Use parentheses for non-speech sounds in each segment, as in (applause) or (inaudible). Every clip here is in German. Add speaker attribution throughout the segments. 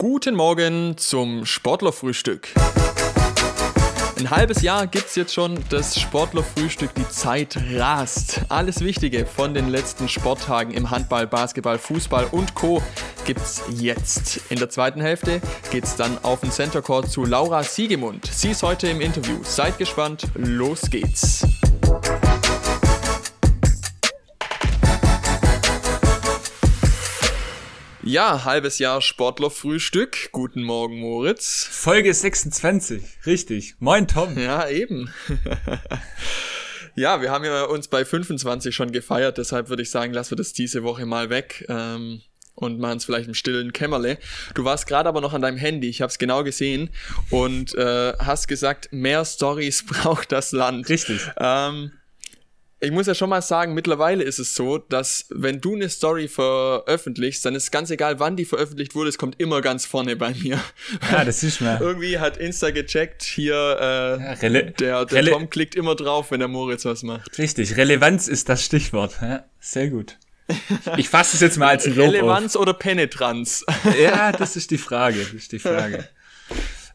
Speaker 1: Guten Morgen zum Sportlerfrühstück. Ein halbes Jahr gibt es jetzt schon das Sportlerfrühstück. Die Zeit rast. Alles Wichtige von den letzten Sporttagen im Handball, Basketball, Fußball und Co. gibt's jetzt. In der zweiten Hälfte geht's dann auf den Center Court zu Laura Siegemund. Sie ist heute im Interview. Seid gespannt, los geht's. Ja, halbes Jahr Sportlerfrühstück. Guten Morgen, Moritz.
Speaker 2: Folge 26, richtig. Moin, Tom.
Speaker 1: Ja, eben. (laughs) ja, wir haben ja uns bei 25 schon gefeiert, deshalb würde ich sagen, lassen wir das diese Woche mal weg. Ähm, und machen es vielleicht im stillen Kämmerle. Du warst gerade aber noch an deinem Handy, ich habe es genau gesehen und äh, hast gesagt, mehr Stories (laughs) braucht das Land.
Speaker 2: Richtig.
Speaker 1: Ähm, ich muss ja schon mal sagen, mittlerweile ist es so, dass wenn du eine Story veröffentlichst, dann ist ganz egal, wann die veröffentlicht wurde, es kommt immer ganz vorne bei mir.
Speaker 2: Ja, das ist mal. (laughs)
Speaker 1: Irgendwie hat Insta gecheckt, hier äh, ja, der, der Tom klickt immer drauf, wenn der Moritz was macht.
Speaker 2: Richtig, Relevanz ist das Stichwort. Ja, sehr gut. Ich fasse es jetzt mal als ein
Speaker 1: Lob Relevanz auf. oder Penetranz? (laughs)
Speaker 2: Ja, das ist die Frage, das ist die Frage.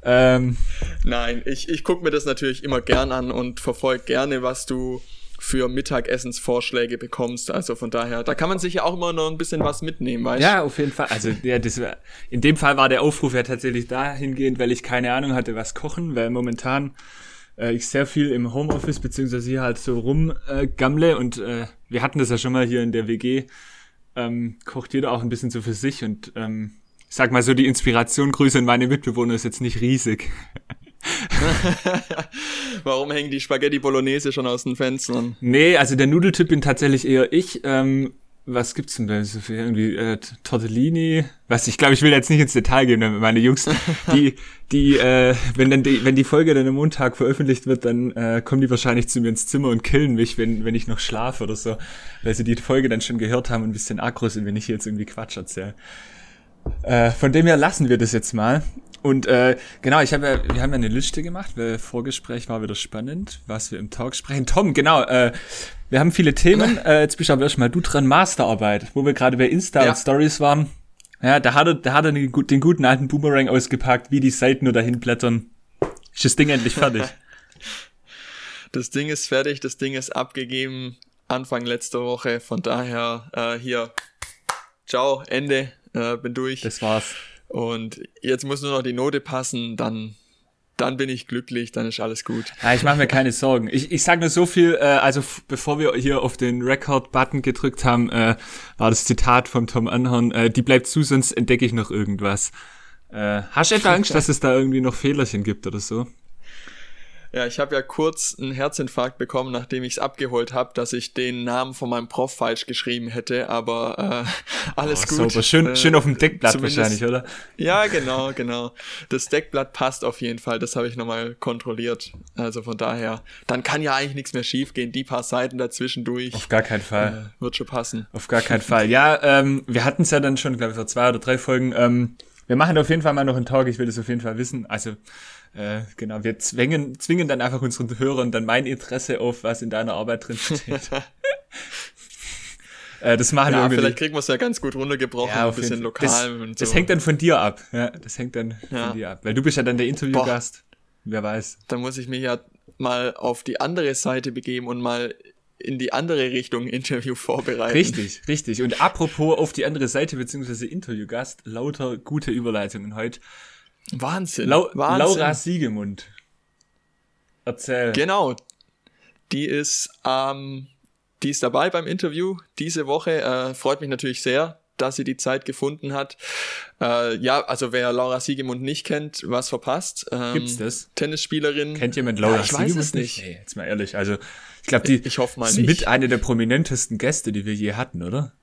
Speaker 2: ähm,
Speaker 1: Nein, ich, ich gucke mir das natürlich immer gern an und verfolge gerne, was du für Mittagessensvorschläge bekommst. Also von daher, da kann man sich ja auch immer noch ein bisschen was mitnehmen, weißt
Speaker 2: Ja, auf jeden Fall. Also ja, das, in dem Fall war der Aufruf ja tatsächlich dahingehend, weil ich keine Ahnung hatte, was kochen, weil momentan äh, ich sehr viel im Homeoffice beziehungsweise hier halt so rumgammle äh, und äh, wir hatten das ja schon mal hier in der WG, ähm, kocht jeder auch ein bisschen so für sich und ähm, sag mal so, die Inspiration, Grüße an meine Mitbewohner ist jetzt nicht riesig. (laughs)
Speaker 1: Warum hängen die Spaghetti Bolognese schon aus den Fenstern?
Speaker 2: Nee, also der Nudeltyp bin tatsächlich eher ich. Ähm, was gibt's denn da so für irgendwie äh, Tortellini? Was ich glaube, ich will jetzt nicht ins Detail gehen, damit meine Jungs, (laughs) die die äh, wenn dann die wenn die Folge dann am Montag veröffentlicht wird, dann äh, kommen die wahrscheinlich zu mir ins Zimmer und killen mich, wenn wenn ich noch schlafe oder so, weil sie die Folge dann schon gehört haben und ein bisschen aggro sind, wenn ich jetzt irgendwie Quatsch erzähle. Äh, von dem her lassen wir das jetzt mal. Und äh, genau, ich habe ja, wir haben ja eine Liste gemacht, weil Vorgespräch war wieder spannend, was wir im Talk sprechen. Tom, genau, äh, wir haben viele Themen. (laughs) Äh, jetzt bist du aber erstmal du dran, Masterarbeit, wo wir gerade bei Insta ja. und Stories waren. Ja, da hat er, da hat er den, den guten alten Boomerang ausgepackt, wie die Seiten nur dahin blättern. Ist das Ding endlich fertig? (laughs)
Speaker 1: das Ding ist fertig, das Ding ist abgegeben Anfang letzter Woche. Von daher äh, hier, ciao, Ende, äh, bin durch.
Speaker 2: Das war's.
Speaker 1: Und jetzt muss nur noch die Note passen, dann dann bin ich glücklich, dann ist alles gut.
Speaker 2: Ja, ich mache mir keine Sorgen. Ich, ich sage nur so viel, äh, also bevor wir hier auf den Record-Button gedrückt haben, äh, war das Zitat von Tom Anhorn, äh, die bleibt zu, sonst entdecke ich noch irgendwas. Äh, hast du etwa Angst, dass es da irgendwie noch Fehlerchen gibt oder so?
Speaker 1: Ja, ich habe ja kurz einen Herzinfarkt bekommen, nachdem ich es abgeholt habe, dass ich den Namen von meinem Prof falsch geschrieben hätte, aber äh, (laughs) alles oh, gut. Super.
Speaker 2: Schön, äh, schön auf dem Deckblatt wahrscheinlich, oder?
Speaker 1: Ja, genau, genau. Das Deckblatt passt auf jeden Fall, das habe ich nochmal kontrolliert. Also von daher, dann kann ja eigentlich nichts mehr schiefgehen. Die paar Seiten dazwischen durch.
Speaker 2: Auf gar keinen Fall.
Speaker 1: Äh, wird schon passen.
Speaker 2: Auf gar keinen Fall. Ja, ähm, wir hatten es ja dann schon, glaube ich, vor zwei oder drei Folgen. Ähm, wir machen auf jeden Fall mal noch einen Talk, ich will das auf jeden Fall wissen. Also äh, genau, wir zwingen, zwingen dann einfach unseren Hörern dann mein Interesse auf, was in deiner Arbeit drin steht. (laughs)
Speaker 1: äh, das machen ja, wir irgendwie. Vielleicht kriegen wir es ja ganz gut runtergebrochen, ja, ein bisschen lokal.
Speaker 2: Das,
Speaker 1: und
Speaker 2: so. das hängt dann von dir ab. Ja, das hängt dann ja. von dir ab. Weil du bist ja dann der Interviewgast. Wer weiß.
Speaker 1: Da muss ich mich ja mal auf die andere Seite begeben und mal in die andere Richtung Interview vorbereiten.
Speaker 2: Richtig, richtig. Und apropos auf die andere Seite beziehungsweise Interviewgast, lauter gute Überleitungen heute.
Speaker 1: Wahnsinn.
Speaker 2: Lau
Speaker 1: Wahnsinn.
Speaker 2: Laura Siegemund. Erzähl.
Speaker 1: Genau. Die ist, ähm, die ist dabei beim Interview diese Woche. Äh, freut mich natürlich sehr, dass sie die Zeit gefunden hat. Äh, ja, also wer Laura Siegemund nicht kennt, was verpasst.
Speaker 2: Ähm, Gibt's das?
Speaker 1: Tennisspielerin.
Speaker 2: Kennt jemand Laura
Speaker 1: ja, ich
Speaker 2: Siegemund
Speaker 1: weiß es nicht?
Speaker 2: Nee, jetzt mal ehrlich. Also ich glaube, die
Speaker 1: ich hoffe mal
Speaker 2: ist
Speaker 1: nicht.
Speaker 2: mit einer der prominentesten Gäste, die wir je hatten, oder?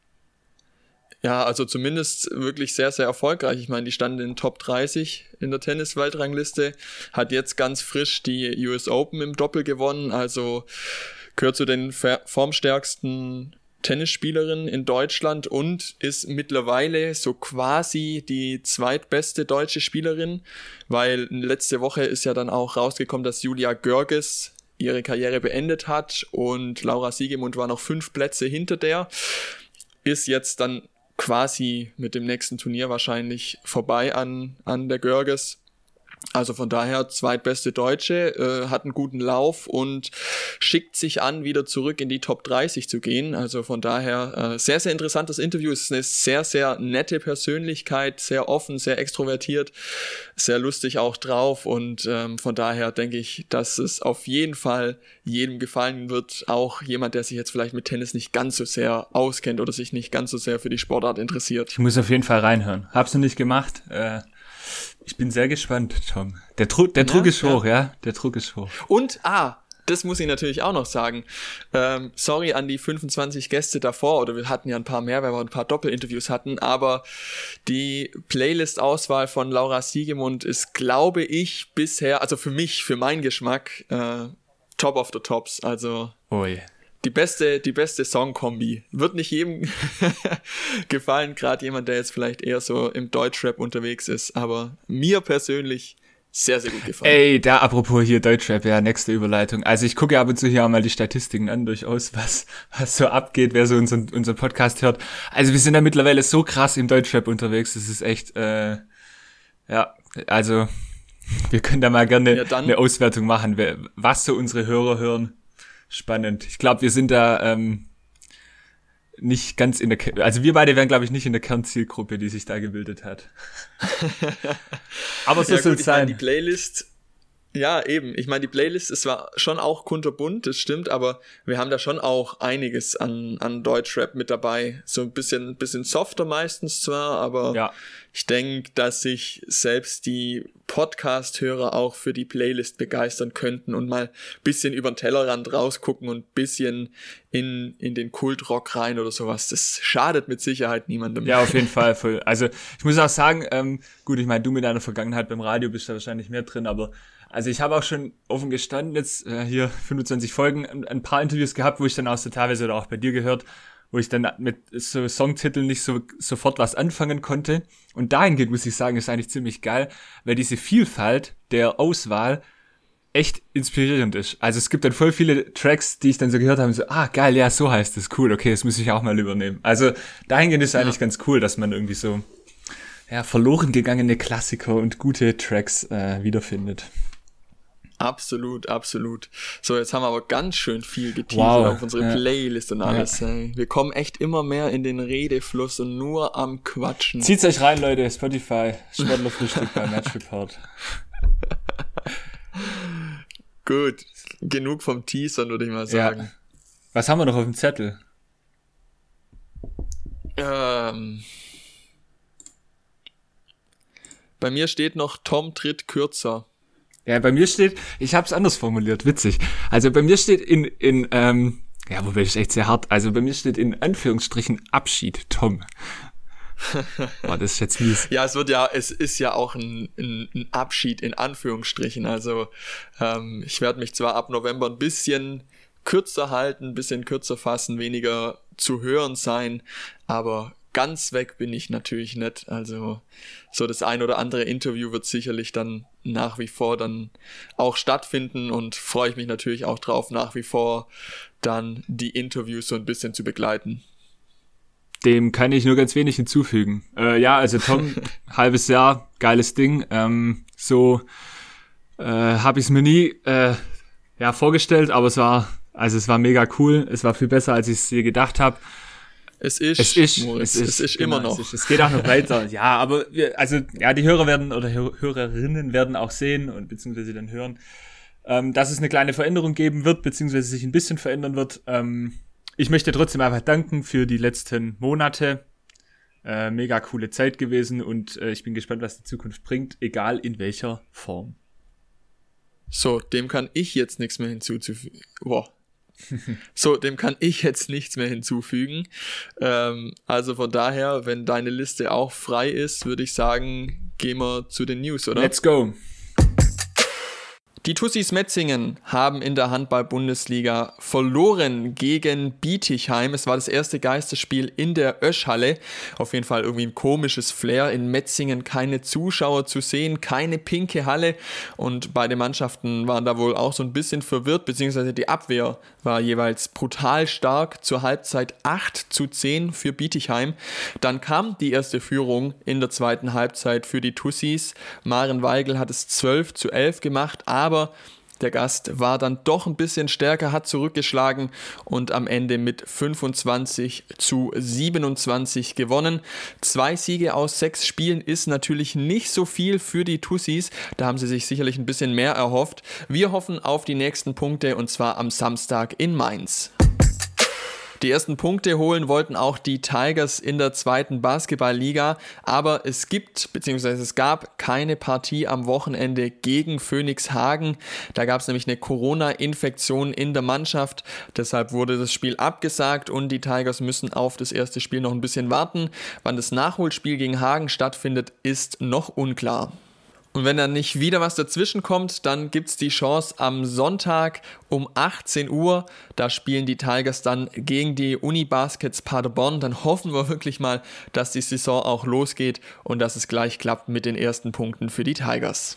Speaker 1: Ja, also zumindest wirklich sehr, sehr erfolgreich. Ich meine, die stand in Top 30 in der Tennis-Weltrangliste, hat jetzt ganz frisch die US Open im Doppel gewonnen, also gehört zu den formstärksten Tennisspielerinnen in Deutschland und ist mittlerweile so quasi die zweitbeste deutsche Spielerin, weil letzte Woche ist ja dann auch rausgekommen, dass Julia Görges ihre Karriere beendet hat und Laura Siegemund war noch fünf Plätze hinter der, ist jetzt dann quasi mit dem nächsten Turnier wahrscheinlich vorbei an, an der Görges. Also von daher zweitbeste Deutsche, äh, hat einen guten Lauf und schickt sich an, wieder zurück in die Top 30 zu gehen. Also von daher äh, sehr, sehr interessantes Interview. Es ist eine sehr, sehr nette Persönlichkeit, sehr offen, sehr extrovertiert, sehr lustig auch drauf. Und ähm, von daher denke ich, dass es auf jeden Fall jedem gefallen wird. Auch jemand, der sich jetzt vielleicht mit Tennis nicht ganz so sehr auskennt oder sich nicht ganz so sehr für die Sportart interessiert.
Speaker 2: Ich muss auf jeden Fall reinhören. Hab's noch nicht gemacht. Äh ich bin sehr gespannt, Tom. Der, Dru der Druck ja, ist hoch, ja. ja. Der Druck ist hoch.
Speaker 1: Und, ah, das muss ich natürlich auch noch sagen. Ähm, sorry an die 25 Gäste davor, oder wir hatten ja ein paar mehr, weil wir ein paar Doppelinterviews hatten, aber die Playlist-Auswahl von Laura Siegemund ist, glaube ich, bisher, also für mich, für meinen Geschmack, äh, top of the tops. Also.
Speaker 2: Oh je
Speaker 1: die beste, die beste Songkombi. Wird nicht jedem (laughs) gefallen, gerade jemand, der jetzt vielleicht eher so im Deutschrap unterwegs ist, aber mir persönlich sehr, sehr gut gefallen.
Speaker 2: Ey, da apropos hier Deutschrap, ja, nächste Überleitung. Also ich gucke ab und zu hier auch mal die Statistiken an, durchaus, was, was so abgeht, wer so unseren, unseren Podcast hört. Also wir sind da mittlerweile so krass im Deutschrap unterwegs, das ist echt, äh, ja, also (laughs) wir können da mal gerne ja, eine Auswertung machen, was so unsere Hörer hören spannend. Ich glaube, wir sind da ähm, nicht ganz in der, also wir beide wären, glaube ich, nicht in der Kernzielgruppe, die sich da gebildet hat. (laughs)
Speaker 1: Aber so ja, soll es sein. Meine, die Playlist ja, eben. Ich meine, die Playlist ist zwar schon auch kunterbunt, das stimmt, aber wir haben da schon auch einiges an, an Deutschrap mit dabei. So ein bisschen, bisschen softer meistens zwar, aber ja. ich denke, dass sich selbst die Podcast-Hörer auch für die Playlist begeistern könnten und mal bisschen über den Tellerrand rausgucken und bisschen in, in den Kultrock rein oder sowas. Das schadet mit Sicherheit niemandem.
Speaker 2: Ja, auf jeden (laughs) Fall. Voll. Also ich muss auch sagen, ähm, gut, ich meine, du mit deiner Vergangenheit beim Radio bist da wahrscheinlich mehr drin, aber also ich habe auch schon offen gestanden, jetzt äh, hier 25 Folgen, ein, ein, paar Interviews gehabt, wo ich dann auch so teilweise oder auch bei dir gehört, wo ich dann mit so Songtiteln nicht so sofort was anfangen konnte. Und dahingehend muss ich sagen, ist eigentlich ziemlich geil, weil diese Vielfalt der Auswahl echt inspirierend ist. Also es gibt dann voll viele Tracks, die ich dann so gehört habe, so, ah, geil, ja, so heißt es, cool, okay, das muss ich auch mal übernehmen. Also dahingehend ist ja. eigentlich ganz cool, dass man irgendwie so, ja, verloren gegangene Klassiker und gute Tracks äh, wiederfindet.
Speaker 1: Absolut, absolut. So, jetzt haben wir aber ganz schön viel geteasert wow. auf unsere ja. Playlist und alles. Ja. Wir kommen echt immer mehr in den Redefluss und nur am Quatschen.
Speaker 2: Zieht's euch rein, Leute. Spotify, Sportlerfrühstück bei Match Report. (laughs)
Speaker 1: Gut, genug vom Teasern, würde ich mal sagen. Ja.
Speaker 2: Was haben wir noch auf dem Zettel?
Speaker 1: Ähm, bei mir steht noch Tom tritt kürzer.
Speaker 2: Ja, bei mir steht, ich habe es anders formuliert, witzig. Also bei mir steht in, in ähm, ja, wobei ich echt sehr hart, also bei mir steht in Anführungsstrichen Abschied, Tom. (laughs)
Speaker 1: Boah, das ist jetzt mies. Ja, es wird ja, es ist ja auch ein, ein, ein Abschied in Anführungsstrichen. Also ähm, ich werde mich zwar ab November ein bisschen kürzer halten, ein bisschen kürzer fassen, weniger zu hören sein, aber ganz weg bin ich natürlich nicht. Also so das ein oder andere Interview wird sicherlich dann nach wie vor dann auch stattfinden und freue ich mich natürlich auch drauf, nach wie vor dann die Interviews so ein bisschen zu begleiten.
Speaker 2: Dem kann ich nur ganz wenig hinzufügen. Äh, ja, also (laughs) Tom, halbes Jahr, geiles Ding. Ähm, so äh, habe ich es mir nie äh, ja, vorgestellt, aber es war, also es war mega cool. Es war viel besser, als ich es je gedacht habe.
Speaker 1: Es ist,
Speaker 2: es ist, Moritz, es ist, es ist genau, immer noch. Es, ist, es, geht auch noch weiter. (laughs) ja, aber wir, also ja, die Hörer werden oder Hörerinnen werden auch sehen und beziehungsweise dann hören, ähm, dass es eine kleine Veränderung geben wird, beziehungsweise sich ein bisschen verändern wird. Ähm, ich möchte trotzdem einfach danken für die letzten Monate. Äh, mega coole Zeit gewesen und äh, ich bin gespannt, was die Zukunft bringt, egal in welcher Form.
Speaker 1: So, dem kann ich jetzt nichts mehr hinzuzufügen. Boah, so, dem kann ich jetzt nichts mehr hinzufügen. Ähm, also von daher, wenn deine Liste auch frei ist, würde ich sagen, gehen wir zu den News, oder?
Speaker 2: Let's go.
Speaker 1: Die Tussis Metzingen haben in der Handball-Bundesliga verloren gegen Bietigheim. Es war das erste Geisterspiel in der Öschhalle. Auf jeden Fall irgendwie ein komisches Flair. In Metzingen keine Zuschauer zu sehen, keine pinke Halle. Und beide Mannschaften waren da wohl auch so ein bisschen verwirrt, beziehungsweise die Abwehr war jeweils brutal stark. Zur Halbzeit 8 zu 10 für Bietigheim. Dann kam die erste Führung in der zweiten Halbzeit für die Tussis. Maren Weigel hat es 12 zu 11 gemacht, aber aber der Gast war dann doch ein bisschen stärker, hat zurückgeschlagen und am Ende mit 25 zu 27 gewonnen. Zwei Siege aus sechs Spielen ist natürlich nicht so viel für die Tussis. Da haben sie sich sicherlich ein bisschen mehr erhofft. Wir hoffen auf die nächsten Punkte und zwar am Samstag in Mainz. Die ersten Punkte holen wollten auch die Tigers in der zweiten Basketballliga, aber es gibt bzw. es gab keine Partie am Wochenende gegen Phoenix Hagen. Da gab es nämlich eine Corona-Infektion in der Mannschaft, deshalb wurde das Spiel abgesagt und die Tigers müssen auf das erste Spiel noch ein bisschen warten. Wann das Nachholspiel gegen Hagen stattfindet, ist noch unklar. Und wenn dann nicht wieder was dazwischen kommt, dann gibt es die Chance am Sonntag um 18 Uhr. Da spielen die Tigers dann gegen die Uni Baskets Paderborn. Dann hoffen wir wirklich mal, dass die Saison auch losgeht und dass es gleich klappt mit den ersten Punkten für die Tigers.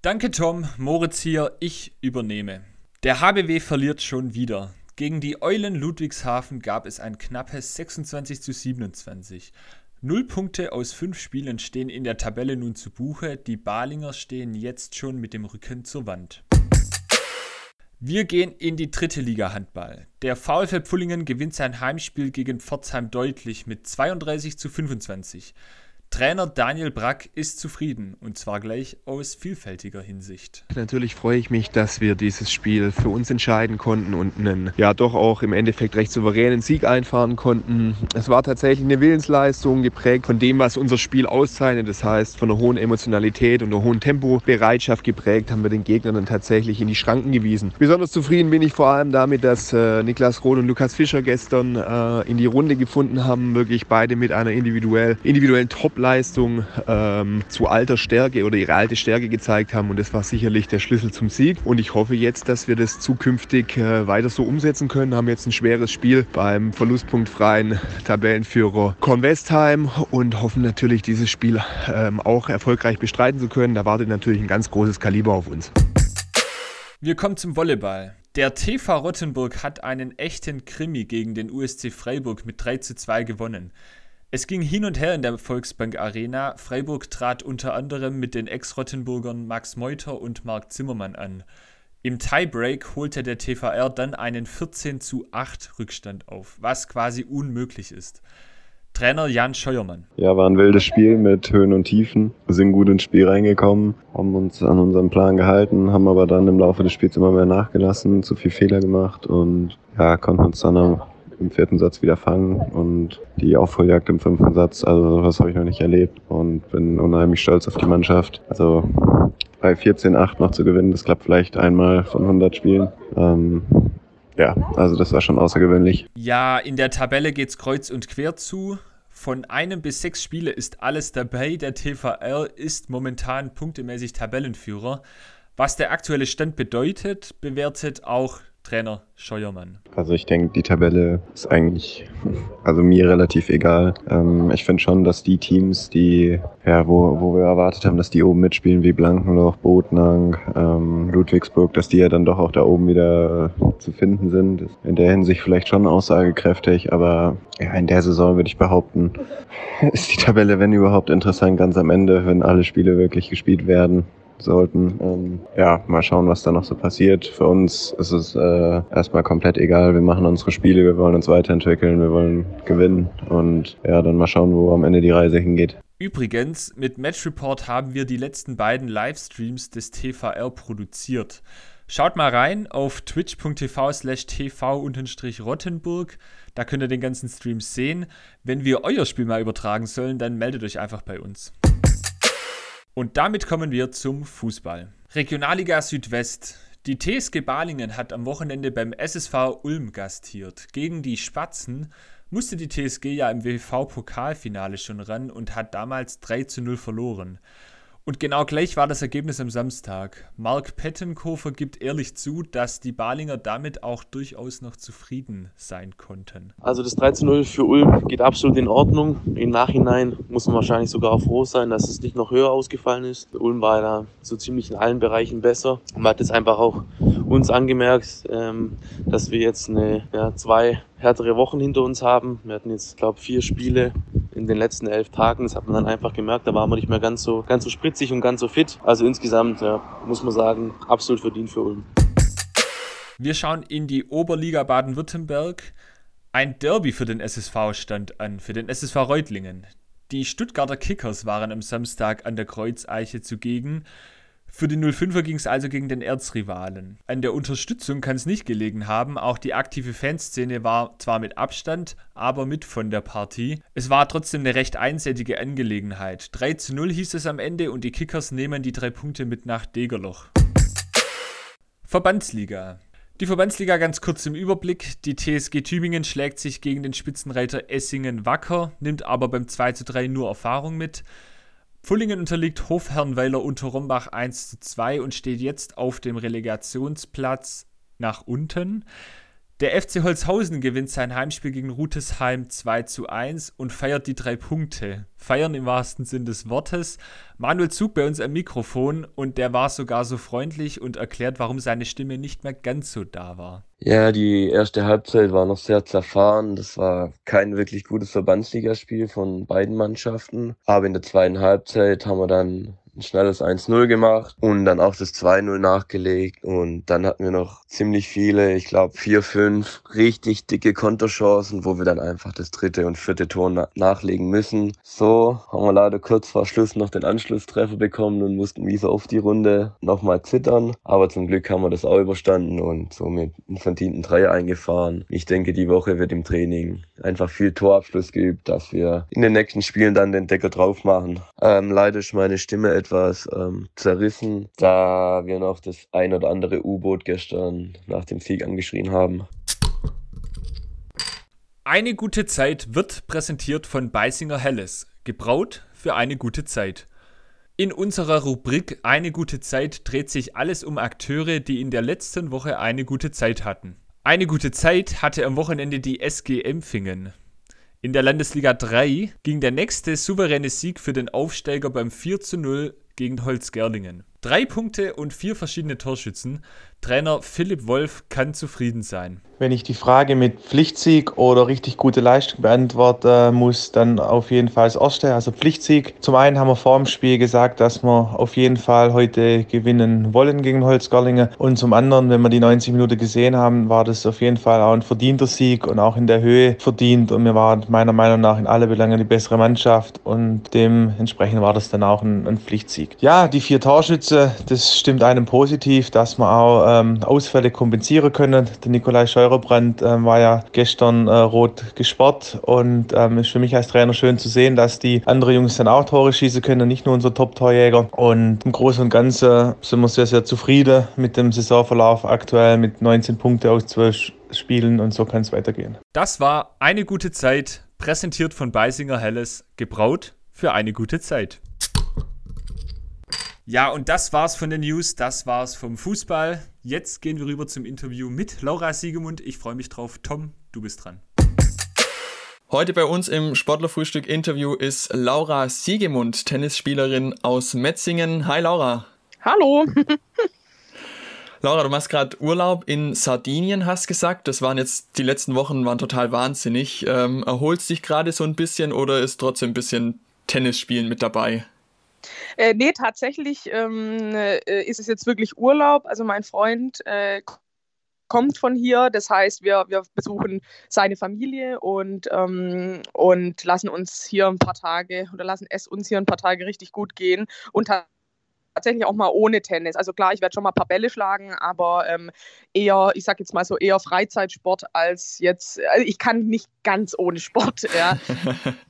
Speaker 2: Danke Tom, Moritz hier, ich übernehme. Der HBW verliert schon wieder. Gegen die Eulen Ludwigshafen gab es ein knappes 26 zu 27. Null Punkte aus fünf Spielen stehen in der Tabelle nun zu Buche. Die Balinger stehen jetzt schon mit dem Rücken zur Wand. Wir gehen in die dritte Liga Handball. Der VfL Pfullingen gewinnt sein Heimspiel gegen Pforzheim deutlich mit 32 zu 25. Trainer Daniel Brack ist zufrieden und zwar gleich aus vielfältiger Hinsicht.
Speaker 3: Natürlich freue ich mich, dass wir dieses Spiel für uns entscheiden konnten und einen ja doch auch im Endeffekt recht souveränen Sieg einfahren konnten. Es war tatsächlich eine Willensleistung geprägt von dem, was unser Spiel auszeichnet. Das heißt, von einer hohen Emotionalität und einer hohen Tempobereitschaft geprägt, haben wir den Gegnern dann tatsächlich in die Schranken gewiesen. Besonders zufrieden bin ich vor allem damit, dass äh, Niklas Roth und Lukas Fischer gestern äh, in die Runde gefunden haben, wirklich beide mit einer individuell, individuellen Top Topleistung ähm, zu alter Stärke oder ihre alte Stärke gezeigt haben. Und das war sicherlich der Schlüssel zum Sieg. Und ich hoffe jetzt, dass wir das zukünftig äh, weiter so umsetzen können. Haben jetzt ein schweres Spiel beim verlustpunktfreien Tabellenführer Kornwestheim und hoffen natürlich, dieses Spiel ähm, auch erfolgreich bestreiten zu können. Da wartet natürlich ein ganz großes Kaliber auf uns.
Speaker 2: Wir kommen zum Volleyball. Der TV Rottenburg hat einen echten Krimi gegen den USC Freiburg mit 3 zu 2 gewonnen. Es ging hin und her in der Volksbank Arena. Freiburg trat unter anderem mit den Ex-Rottenburgern Max Meuter und Marc Zimmermann an. Im Tiebreak holte der TVR dann einen 14 zu 8 Rückstand auf, was quasi unmöglich ist. Trainer Jan Scheuermann.
Speaker 4: Ja, war ein wildes Spiel mit Höhen und Tiefen. Wir sind gut ins Spiel reingekommen, haben uns an unserem Plan gehalten, haben aber dann im Laufe des Spiels immer mehr nachgelassen, zu viel Fehler gemacht und ja, konnten uns dann im vierten Satz wieder fangen und die Aufholjagd im fünften Satz, also sowas habe ich noch nicht erlebt und bin unheimlich stolz auf die Mannschaft. Also bei 14-8 noch zu gewinnen, das klappt vielleicht einmal von 100 Spielen. Ähm, ja, also das war schon außergewöhnlich.
Speaker 2: Ja, in der Tabelle geht's kreuz und quer zu. Von einem bis sechs Spiele ist alles dabei. Der TVR ist momentan punktemäßig Tabellenführer. Was der aktuelle Stand bedeutet, bewertet auch Trainer Scheuermann?
Speaker 4: Also ich denke, die Tabelle ist eigentlich, also mir relativ egal. Ähm, ich finde schon, dass die Teams, die, ja, wo, wo wir erwartet haben, dass die oben mitspielen, wie Blankenloch, Botnang, ähm, Ludwigsburg, dass die ja dann doch auch da oben wieder zu finden sind. In der Hinsicht vielleicht schon aussagekräftig, aber ja, in der Saison würde ich behaupten, (laughs) ist die Tabelle, wenn überhaupt, interessant ganz am Ende, wenn alle Spiele wirklich gespielt werden sollten. Ähm, ja, mal schauen, was da noch so passiert. Für uns ist es äh, erstmal komplett egal. Wir machen unsere Spiele, wir wollen uns weiterentwickeln, wir wollen gewinnen und ja, dann mal schauen, wo am Ende die Reise hingeht.
Speaker 2: Übrigens, mit Match Report haben wir die letzten beiden Livestreams des TVR produziert. Schaut mal rein auf twitch.tv slash tv-rottenburg. Da könnt ihr den ganzen Stream sehen. Wenn wir euer Spiel mal übertragen sollen, dann meldet euch einfach bei uns. Und damit kommen wir zum Fußball. Regionalliga Südwest. Die TSG Balingen hat am Wochenende beim SSV Ulm gastiert. Gegen die Spatzen musste die TSG ja im WV-Pokalfinale schon ran und hat damals 3 zu 0 verloren. Und genau gleich war das Ergebnis am Samstag. Mark Pettenkofer gibt ehrlich zu, dass die Balinger damit auch durchaus noch zufrieden sein konnten.
Speaker 5: Also das 13-0 für Ulm geht absolut in Ordnung. Im Nachhinein muss man wahrscheinlich sogar auch froh sein, dass es nicht noch höher ausgefallen ist. Ulm war da so ziemlich in allen Bereichen besser. Man hat es einfach auch uns angemerkt, ähm, dass wir jetzt eine, ja, zwei härtere Wochen hinter uns haben. Wir hatten jetzt, glaube ich, vier Spiele in den letzten elf Tagen. Das hat man dann einfach gemerkt. Da waren wir nicht mehr ganz so, ganz so spritzig und ganz so fit. Also insgesamt, ja, muss man sagen, absolut verdient für Ulm.
Speaker 2: Wir schauen in die Oberliga Baden-Württemberg. Ein Derby für den SSV stand an, für den SSV Reutlingen. Die Stuttgarter Kickers waren am Samstag an der Kreuzeiche zugegen. Für die 05er ging es also gegen den Erzrivalen. An der Unterstützung kann es nicht gelegen haben. Auch die aktive Fanszene war zwar mit Abstand, aber mit von der Partie. Es war trotzdem eine recht einseitige Angelegenheit. 3 zu 0 hieß es am Ende und die Kickers nehmen die drei Punkte mit nach Degerloch. Verbandsliga. Die Verbandsliga ganz kurz im Überblick. Die TSG Tübingen schlägt sich gegen den Spitzenreiter Essingen wacker, nimmt aber beim 2 zu 3 nur Erfahrung mit. Fullingen unterliegt Hofherrenweiler unter Rombach 1 zu 2 und steht jetzt auf dem Relegationsplatz nach unten. Der FC Holzhausen gewinnt sein Heimspiel gegen Rutesheim 2 zu 1 und feiert die drei Punkte. Feiern im wahrsten Sinn des Wortes. Manuel Zug bei uns am Mikrofon und der war sogar so freundlich und erklärt, warum seine Stimme nicht mehr ganz so da war.
Speaker 6: Ja, die erste Halbzeit war noch sehr zerfahren. Das war kein wirklich gutes Verbandsligaspiel von beiden Mannschaften. Aber in der zweiten Halbzeit haben wir dann ein schnelles 1-0 gemacht und dann auch das 2-0 nachgelegt. Und dann hatten wir noch ziemlich viele, ich glaube vier, fünf richtig dicke Konterchancen, wo wir dann einfach das dritte und vierte Tor na nachlegen müssen. So haben wir leider kurz vor Schluss noch den Anschlusstreffer bekommen und mussten wie so auf die Runde nochmal zittern. Aber zum Glück haben wir das auch überstanden und somit einen verdienten Dreier eingefahren. Ich denke, die Woche wird im Training einfach viel Torabschluss geübt, dass wir in den nächsten Spielen dann den Decker drauf machen. Ähm, leider ist meine Stimme etwas etwas ähm, zerrissen, da wir noch das ein oder andere U-Boot gestern nach dem Sieg angeschrien haben.
Speaker 2: Eine gute Zeit wird präsentiert von Beisinger Helles. Gebraut für eine gute Zeit. In unserer Rubrik Eine gute Zeit dreht sich alles um Akteure, die in der letzten Woche eine gute Zeit hatten. Eine gute Zeit hatte am Wochenende die SG Empfingen. In der Landesliga 3 ging der nächste souveräne Sieg für den Aufsteiger beim 4 zu 0 gegen Holzgerlingen. Drei Punkte und vier verschiedene Torschützen. Trainer Philipp Wolf kann zufrieden sein.
Speaker 7: Wenn ich die Frage mit Pflichtsieg oder richtig gute Leistung beantworten muss, dann auf jeden Fall das erste, also Pflichtsieg. Zum einen haben wir vor dem Spiel gesagt, dass wir auf jeden Fall heute gewinnen wollen gegen Holzgerlingen. Und zum anderen, wenn wir die 90 Minuten gesehen haben, war das auf jeden Fall auch ein verdienter Sieg und auch in der Höhe verdient. Und wir waren meiner Meinung nach in alle Belange die bessere Mannschaft und dementsprechend war das dann auch ein, ein Pflichtsieg. Ja, die vier Torschütze, das stimmt einem positiv, dass wir auch ähm, Ausfälle kompensieren können. Der Nikolai Scheuer Feuerbrand ähm, war ja gestern äh, rot gesperrt und ähm, ist für mich als Trainer schön zu sehen, dass die anderen Jungs dann auch Tore schießen können, nicht nur unser Top-Torjäger. Und im Großen und Ganzen sind wir sehr, sehr zufrieden mit dem Saisonverlauf aktuell mit 19 Punkten aus 12 Spielen und so kann es weitergehen.
Speaker 2: Das war eine gute Zeit, präsentiert von Beisinger Helles, gebraut für eine gute Zeit. Ja, und das war's von den News, das war's vom Fußball. Jetzt gehen wir rüber zum Interview mit Laura Siegemund. Ich freue mich drauf. Tom, du bist dran.
Speaker 1: Heute bei uns im Sportlerfrühstück-Interview ist Laura Siegemund, Tennisspielerin aus Metzingen. Hi Laura.
Speaker 8: Hallo.
Speaker 1: Laura, du machst gerade Urlaub in Sardinien, hast gesagt. Das waren jetzt, die letzten Wochen waren total wahnsinnig. Ähm, erholst dich gerade so ein bisschen oder ist trotzdem ein bisschen Tennisspielen mit dabei?
Speaker 8: Äh, nee, tatsächlich ähm, äh, ist es jetzt wirklich Urlaub. Also mein Freund äh, kommt von hier. Das heißt, wir, wir besuchen seine Familie und, ähm, und lassen uns hier ein paar Tage oder lassen es uns hier ein paar Tage richtig gut gehen und tatsächlich auch mal ohne Tennis. Also klar, ich werde schon mal ein paar Bälle schlagen, aber ähm, eher, ich sag jetzt mal so, eher Freizeitsport als jetzt, also ich kann nicht ganz ohne Sport, ja. (laughs)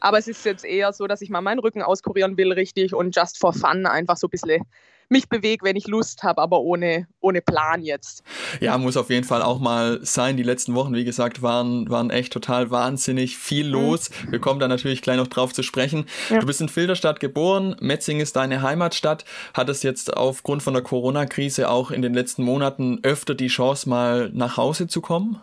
Speaker 8: Aber es ist jetzt eher so, dass ich mal meinen Rücken auskurieren will, richtig, und just for fun einfach so ein bisschen mich bewege, wenn ich Lust habe, aber ohne, ohne Plan jetzt.
Speaker 1: Ja, muss auf jeden Fall auch mal sein. Die letzten Wochen, wie gesagt, waren, waren echt total wahnsinnig viel mhm. los. Mhm. Wir kommen da natürlich gleich noch drauf zu sprechen. Ja. Du bist in Filderstadt geboren, Metzing ist deine Heimatstadt. Hattest jetzt aufgrund von der Corona-Krise auch in den letzten Monaten öfter die Chance, mal nach Hause zu kommen?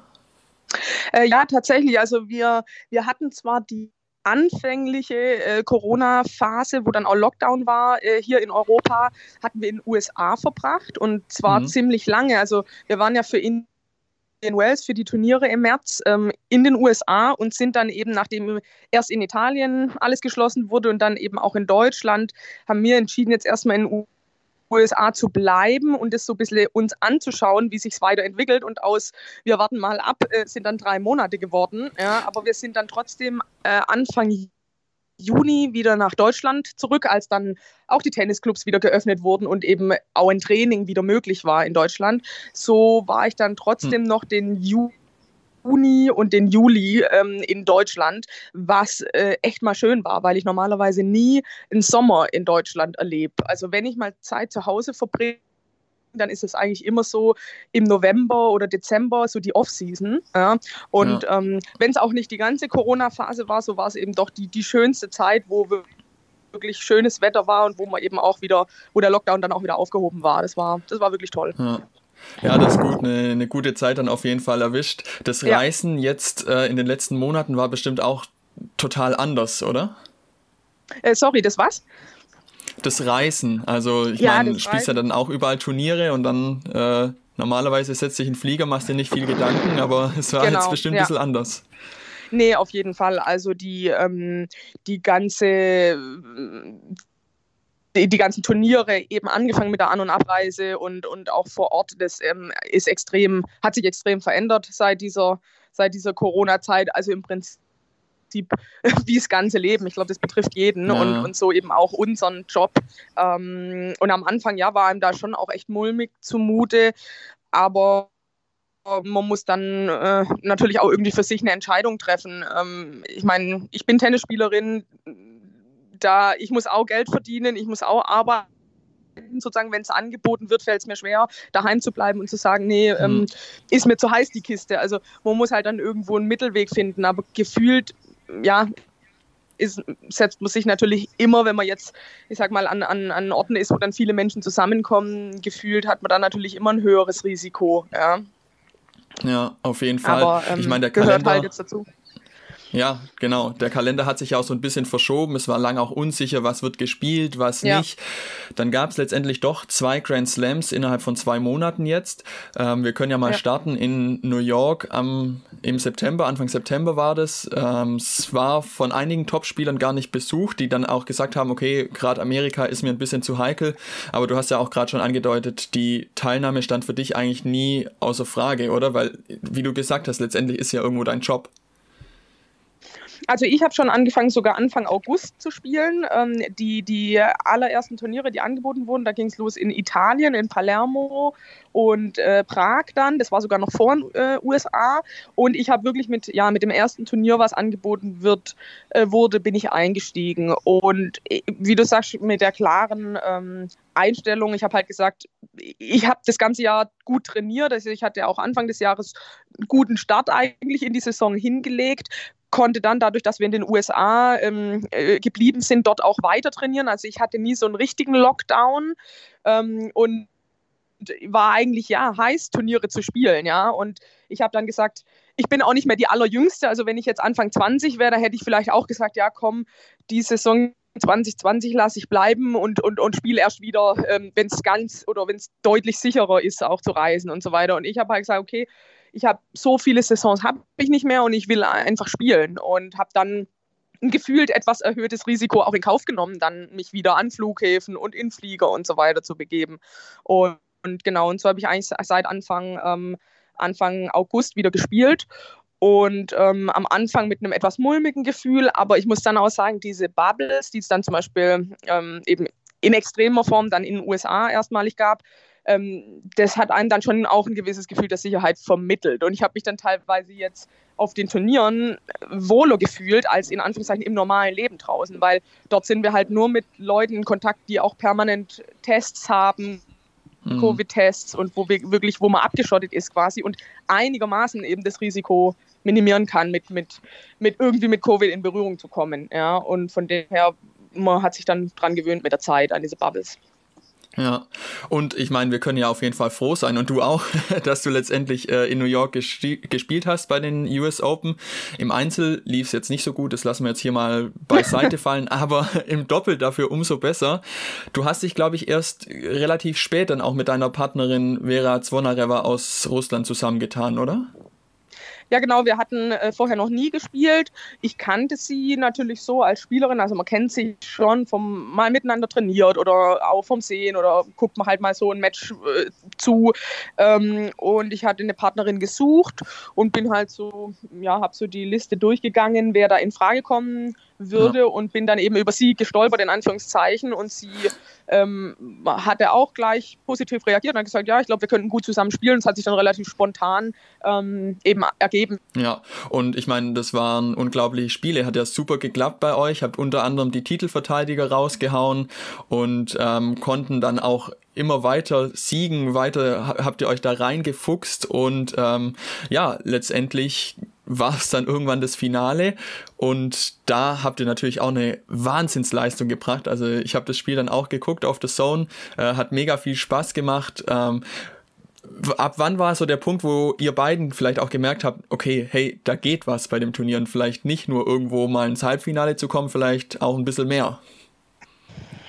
Speaker 8: Äh, ja, tatsächlich. Also wir, wir hatten zwar die anfängliche äh, Corona-Phase, wo dann auch Lockdown war äh, hier in Europa, hatten wir in den USA verbracht und zwar mhm. ziemlich lange. Also wir waren ja für Indien Wales für die Turniere im März ähm, in den USA und sind dann eben, nachdem erst in Italien alles geschlossen wurde und dann eben auch in Deutschland, haben wir entschieden, jetzt erstmal in den USA zu bleiben und es so ein bisschen uns anzuschauen, wie sich es weiterentwickelt. Und aus, wir warten mal ab, äh, sind dann drei Monate geworden. Ja, aber wir sind dann trotzdem äh, Anfang Juni wieder nach Deutschland zurück, als dann auch die Tennisclubs wieder geöffnet wurden und eben auch ein Training wieder möglich war in Deutschland. So war ich dann trotzdem hm. noch den Juni Juni und den Juli ähm, in Deutschland, was äh, echt mal schön war, weil ich normalerweise nie einen Sommer in Deutschland erlebe. Also wenn ich mal Zeit zu Hause verbringe, dann ist es eigentlich immer so im November oder Dezember, so die Off-Season. Ja. Und ja. ähm, wenn es auch nicht die ganze Corona-Phase war, so war es eben doch die, die schönste Zeit, wo wirklich schönes Wetter war und wo man eben auch wieder, wo der Lockdown dann auch wieder aufgehoben war. Das war, das war wirklich toll.
Speaker 1: Ja. Ja, das ist gut, eine, eine gute Zeit dann auf jeden Fall erwischt. Das Reisen ja. jetzt äh, in den letzten Monaten war bestimmt auch total anders, oder?
Speaker 8: Äh, sorry, das was?
Speaker 1: Das Reisen. Also ich ja, meine, spielst ja dann auch überall Turniere und dann äh, normalerweise setzt dich ein Flieger, machst dir nicht viel Gedanken, aber (laughs) es war genau, jetzt bestimmt ja. ein bisschen anders.
Speaker 8: Nee, auf jeden Fall. Also die, ähm, die ganze die, die, ganzen Turniere, eben angefangen mit der An- und Abreise und, und auch vor Ort, das ähm, ist extrem, hat sich extrem verändert seit dieser, seit dieser Corona-Zeit. Also im Prinzip (laughs) wie das ganze Leben. Ich glaube, das betrifft jeden ja. und, und so eben auch unseren Job. Ähm, und am Anfang, ja, war ihm da schon auch echt mulmig zumute, aber man muss dann äh, natürlich auch irgendwie für sich eine Entscheidung treffen. Ähm, ich meine, ich bin Tennisspielerin, da, ich muss auch Geld verdienen, ich muss auch arbeiten. Sozusagen, wenn es angeboten wird, fällt es mir schwer, daheim zu bleiben und zu sagen, nee, ähm, mhm. ist mir zu heiß die Kiste. Also man muss halt dann irgendwo einen Mittelweg finden. Aber gefühlt, ja, ist, setzt man sich natürlich immer, wenn man jetzt, ich sag mal, an, an, an Orten ist, wo dann viele Menschen zusammenkommen, gefühlt hat man dann natürlich immer ein höheres Risiko. Ja,
Speaker 1: ja auf jeden Fall. Aber, ähm, ich meine, der Kalender,
Speaker 8: gehört halt jetzt dazu.
Speaker 1: Ja, genau. Der Kalender hat sich ja auch so ein bisschen verschoben. Es war lange auch unsicher, was wird gespielt, was ja. nicht. Dann gab es letztendlich doch zwei Grand Slams innerhalb von zwei Monaten jetzt. Ähm, wir können ja mal ja. starten in New York am, im September, Anfang September war das. Ähm, es war von einigen Topspielern gar nicht besucht, die dann auch gesagt haben, okay, gerade Amerika ist mir ein bisschen zu heikel. Aber du hast ja auch gerade schon angedeutet, die Teilnahme stand für dich eigentlich nie außer Frage, oder? Weil, wie du gesagt hast, letztendlich ist ja irgendwo dein Job.
Speaker 8: Also ich habe schon angefangen, sogar Anfang August zu spielen. Ähm, die, die allerersten Turniere, die angeboten wurden, da ging es los in Italien, in Palermo und äh, Prag dann. Das war sogar noch vor den äh, USA. Und ich habe wirklich mit, ja, mit dem ersten Turnier, was angeboten wird, äh, wurde, bin ich eingestiegen. Und äh, wie du sagst, mit der klaren ähm, Einstellung, ich habe halt gesagt, ich habe das ganze Jahr gut trainiert. Also ich hatte auch Anfang des Jahres einen guten Start eigentlich in die Saison hingelegt konnte dann dadurch, dass wir in den USA ähm, äh, geblieben sind, dort auch weiter trainieren. Also ich hatte nie so einen richtigen Lockdown ähm, und war eigentlich ja heiß, Turniere zu spielen, ja. Und ich habe dann gesagt, ich bin auch nicht mehr die allerjüngste. Also wenn ich jetzt Anfang 20 wäre, dann hätte ich vielleicht auch gesagt, ja komm, die Saison 2020 lasse ich bleiben und, und, und spiele erst wieder, ähm, wenn es ganz oder wenn es deutlich sicherer ist, auch zu reisen und so weiter. Und ich habe halt gesagt, okay, ich habe so viele Saisons habe ich nicht mehr und ich will einfach spielen und habe dann ein gefühlt etwas erhöhtes Risiko auch in Kauf genommen, dann mich wieder an Flughäfen und in Flieger und so weiter zu begeben. Und, und genau, und so habe ich eigentlich seit Anfang, ähm, Anfang August wieder gespielt. Und ähm, am Anfang mit einem etwas mulmigen Gefühl, aber ich muss dann auch sagen, diese Bubbles, die es dann zum Beispiel ähm, eben in extremer Form dann in den USA erstmalig gab, ähm, das hat einem dann schon auch ein gewisses Gefühl der Sicherheit vermittelt. Und ich habe mich dann teilweise jetzt auf den Turnieren wohler gefühlt als in Anführungszeichen im normalen Leben draußen, weil dort sind wir halt nur mit Leuten in Kontakt, die auch permanent Tests haben, mhm. Covid-Tests und wo wir wirklich, wo man abgeschottet ist quasi und einigermaßen eben das Risiko minimieren kann, mit, mit, mit irgendwie mit Covid in Berührung zu kommen. Ja, und von daher, man hat sich dann dran gewöhnt mit der Zeit an diese Bubbles.
Speaker 1: Ja, und ich meine, wir können ja auf jeden Fall froh sein und du auch, (laughs) dass du letztendlich äh, in New York gespielt hast bei den US Open. Im Einzel lief es jetzt nicht so gut, das lassen wir jetzt hier mal beiseite (laughs) fallen, aber (laughs) im Doppel dafür umso besser. Du hast dich, glaube ich, erst relativ spät dann auch mit deiner Partnerin Vera Zvonareva aus Russland zusammengetan, oder?
Speaker 8: Ja, genau, wir hatten äh, vorher noch nie gespielt. Ich kannte sie natürlich so als Spielerin, also man kennt sie schon vom mal miteinander trainiert oder auch vom Sehen oder guckt man halt mal so ein Match äh, zu. Ähm, und ich hatte eine Partnerin gesucht und bin halt so, ja, habe so die Liste durchgegangen, wer da in Frage kommen würde ja. und bin dann eben über sie gestolpert, in Anführungszeichen. Und sie ähm, hatte auch gleich positiv reagiert und hat gesagt, ja, ich glaube, wir könnten gut zusammen spielen. Es hat sich dann relativ spontan ähm, eben ergeben.
Speaker 1: Ja, und ich meine, das waren unglaubliche Spiele. Hat ja super geklappt bei euch. Habt unter anderem die Titelverteidiger rausgehauen und ähm, konnten dann auch immer weiter siegen, weiter habt ihr euch da reingefuchst und ähm, ja, letztendlich war es dann irgendwann das Finale und da habt ihr natürlich auch eine Wahnsinnsleistung gebracht. Also ich habe das Spiel dann auch geguckt auf The Zone, äh, hat mega viel Spaß gemacht. Ähm, ab wann war so der Punkt, wo ihr beiden vielleicht auch gemerkt habt, okay, hey, da geht was bei dem Turnier und vielleicht nicht nur irgendwo mal ins Halbfinale zu kommen, vielleicht auch ein bisschen mehr?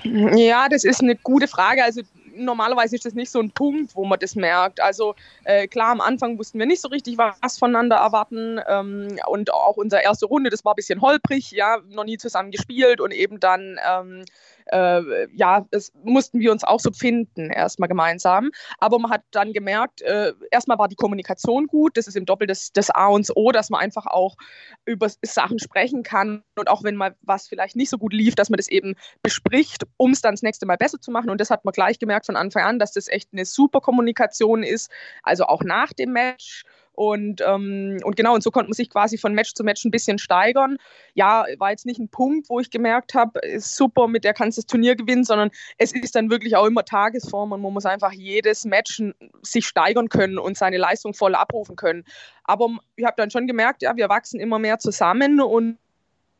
Speaker 8: Ja, das ist eine gute Frage. Also normalerweise ist das nicht so ein Punkt, wo man das merkt. Also äh, klar, am Anfang wussten wir nicht so richtig, was voneinander erwarten. Ähm, und auch unsere erste Runde, das war ein bisschen holprig, ja, noch nie zusammen gespielt und eben dann ähm, äh, ja, das mussten wir uns auch so finden, erstmal gemeinsam. Aber man hat dann gemerkt, äh, erstmal war die Kommunikation gut, das ist im Doppel das, das A und O, dass man einfach auch über Sachen sprechen kann und auch wenn mal was vielleicht nicht so gut lief, dass man das eben bespricht, um es dann das nächste Mal besser zu machen. Und das hat man gleich gemerkt von Anfang an, dass das echt eine super Kommunikation ist, also auch nach dem Match. Und, ähm, und genau, und so konnte man sich quasi von Match zu Match ein bisschen steigern. Ja, war jetzt nicht ein Punkt, wo ich gemerkt habe, super, mit der kannst du das Turnier gewinnen, sondern es ist dann wirklich auch immer Tagesform und man muss einfach jedes Match sich steigern können und seine Leistung voll abrufen können. Aber ich habe dann schon gemerkt, ja, wir wachsen immer mehr zusammen und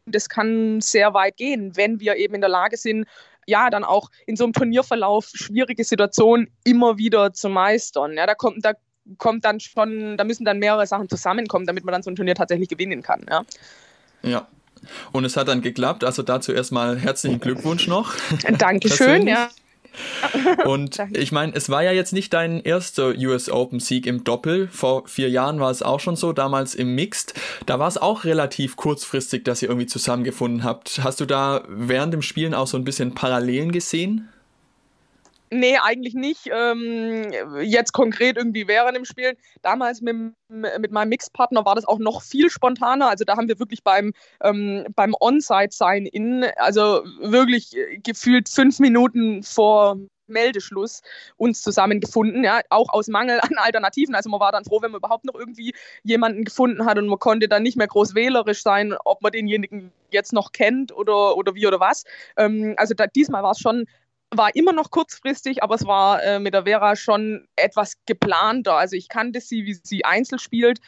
Speaker 8: das kann sehr weit gehen, wenn wir eben in der Lage sind, ja, dann auch in so einem Turnierverlauf schwierige Situationen immer wieder zu meistern. Ja, da kommt, da kommt dann schon, da müssen dann mehrere Sachen zusammenkommen, damit man dann so ein Turnier tatsächlich gewinnen kann. Ja.
Speaker 1: ja. Und es hat dann geklappt. Also dazu erstmal herzlichen Glückwunsch noch. (laughs)
Speaker 8: Dankeschön, ja.
Speaker 1: Und (laughs) ich meine, es war ja jetzt nicht dein erster US Open Sieg im Doppel. Vor vier Jahren war es auch schon so, damals im Mixed. Da war es auch relativ kurzfristig, dass ihr irgendwie zusammengefunden habt. Hast du da während dem Spielen auch so ein bisschen Parallelen gesehen?
Speaker 8: Nee, eigentlich nicht. Ähm, jetzt konkret irgendwie während dem Spielen. Damals mit, mit meinem Mixpartner war das auch noch viel spontaner. Also da haben wir wirklich beim, ähm, beim On-Site-Sign-In, also wirklich gefühlt fünf Minuten vor Meldeschluss uns zusammengefunden, ja, auch aus Mangel an Alternativen. Also man war dann froh, wenn man überhaupt noch irgendwie jemanden gefunden hat und man konnte dann nicht mehr groß wählerisch sein, ob man denjenigen jetzt noch kennt oder, oder wie oder was. Ähm, also da, diesmal war es schon war immer noch kurzfristig, aber es war äh, mit der Vera schon etwas geplanter. Also ich kannte sie, wie sie Einzel spielt,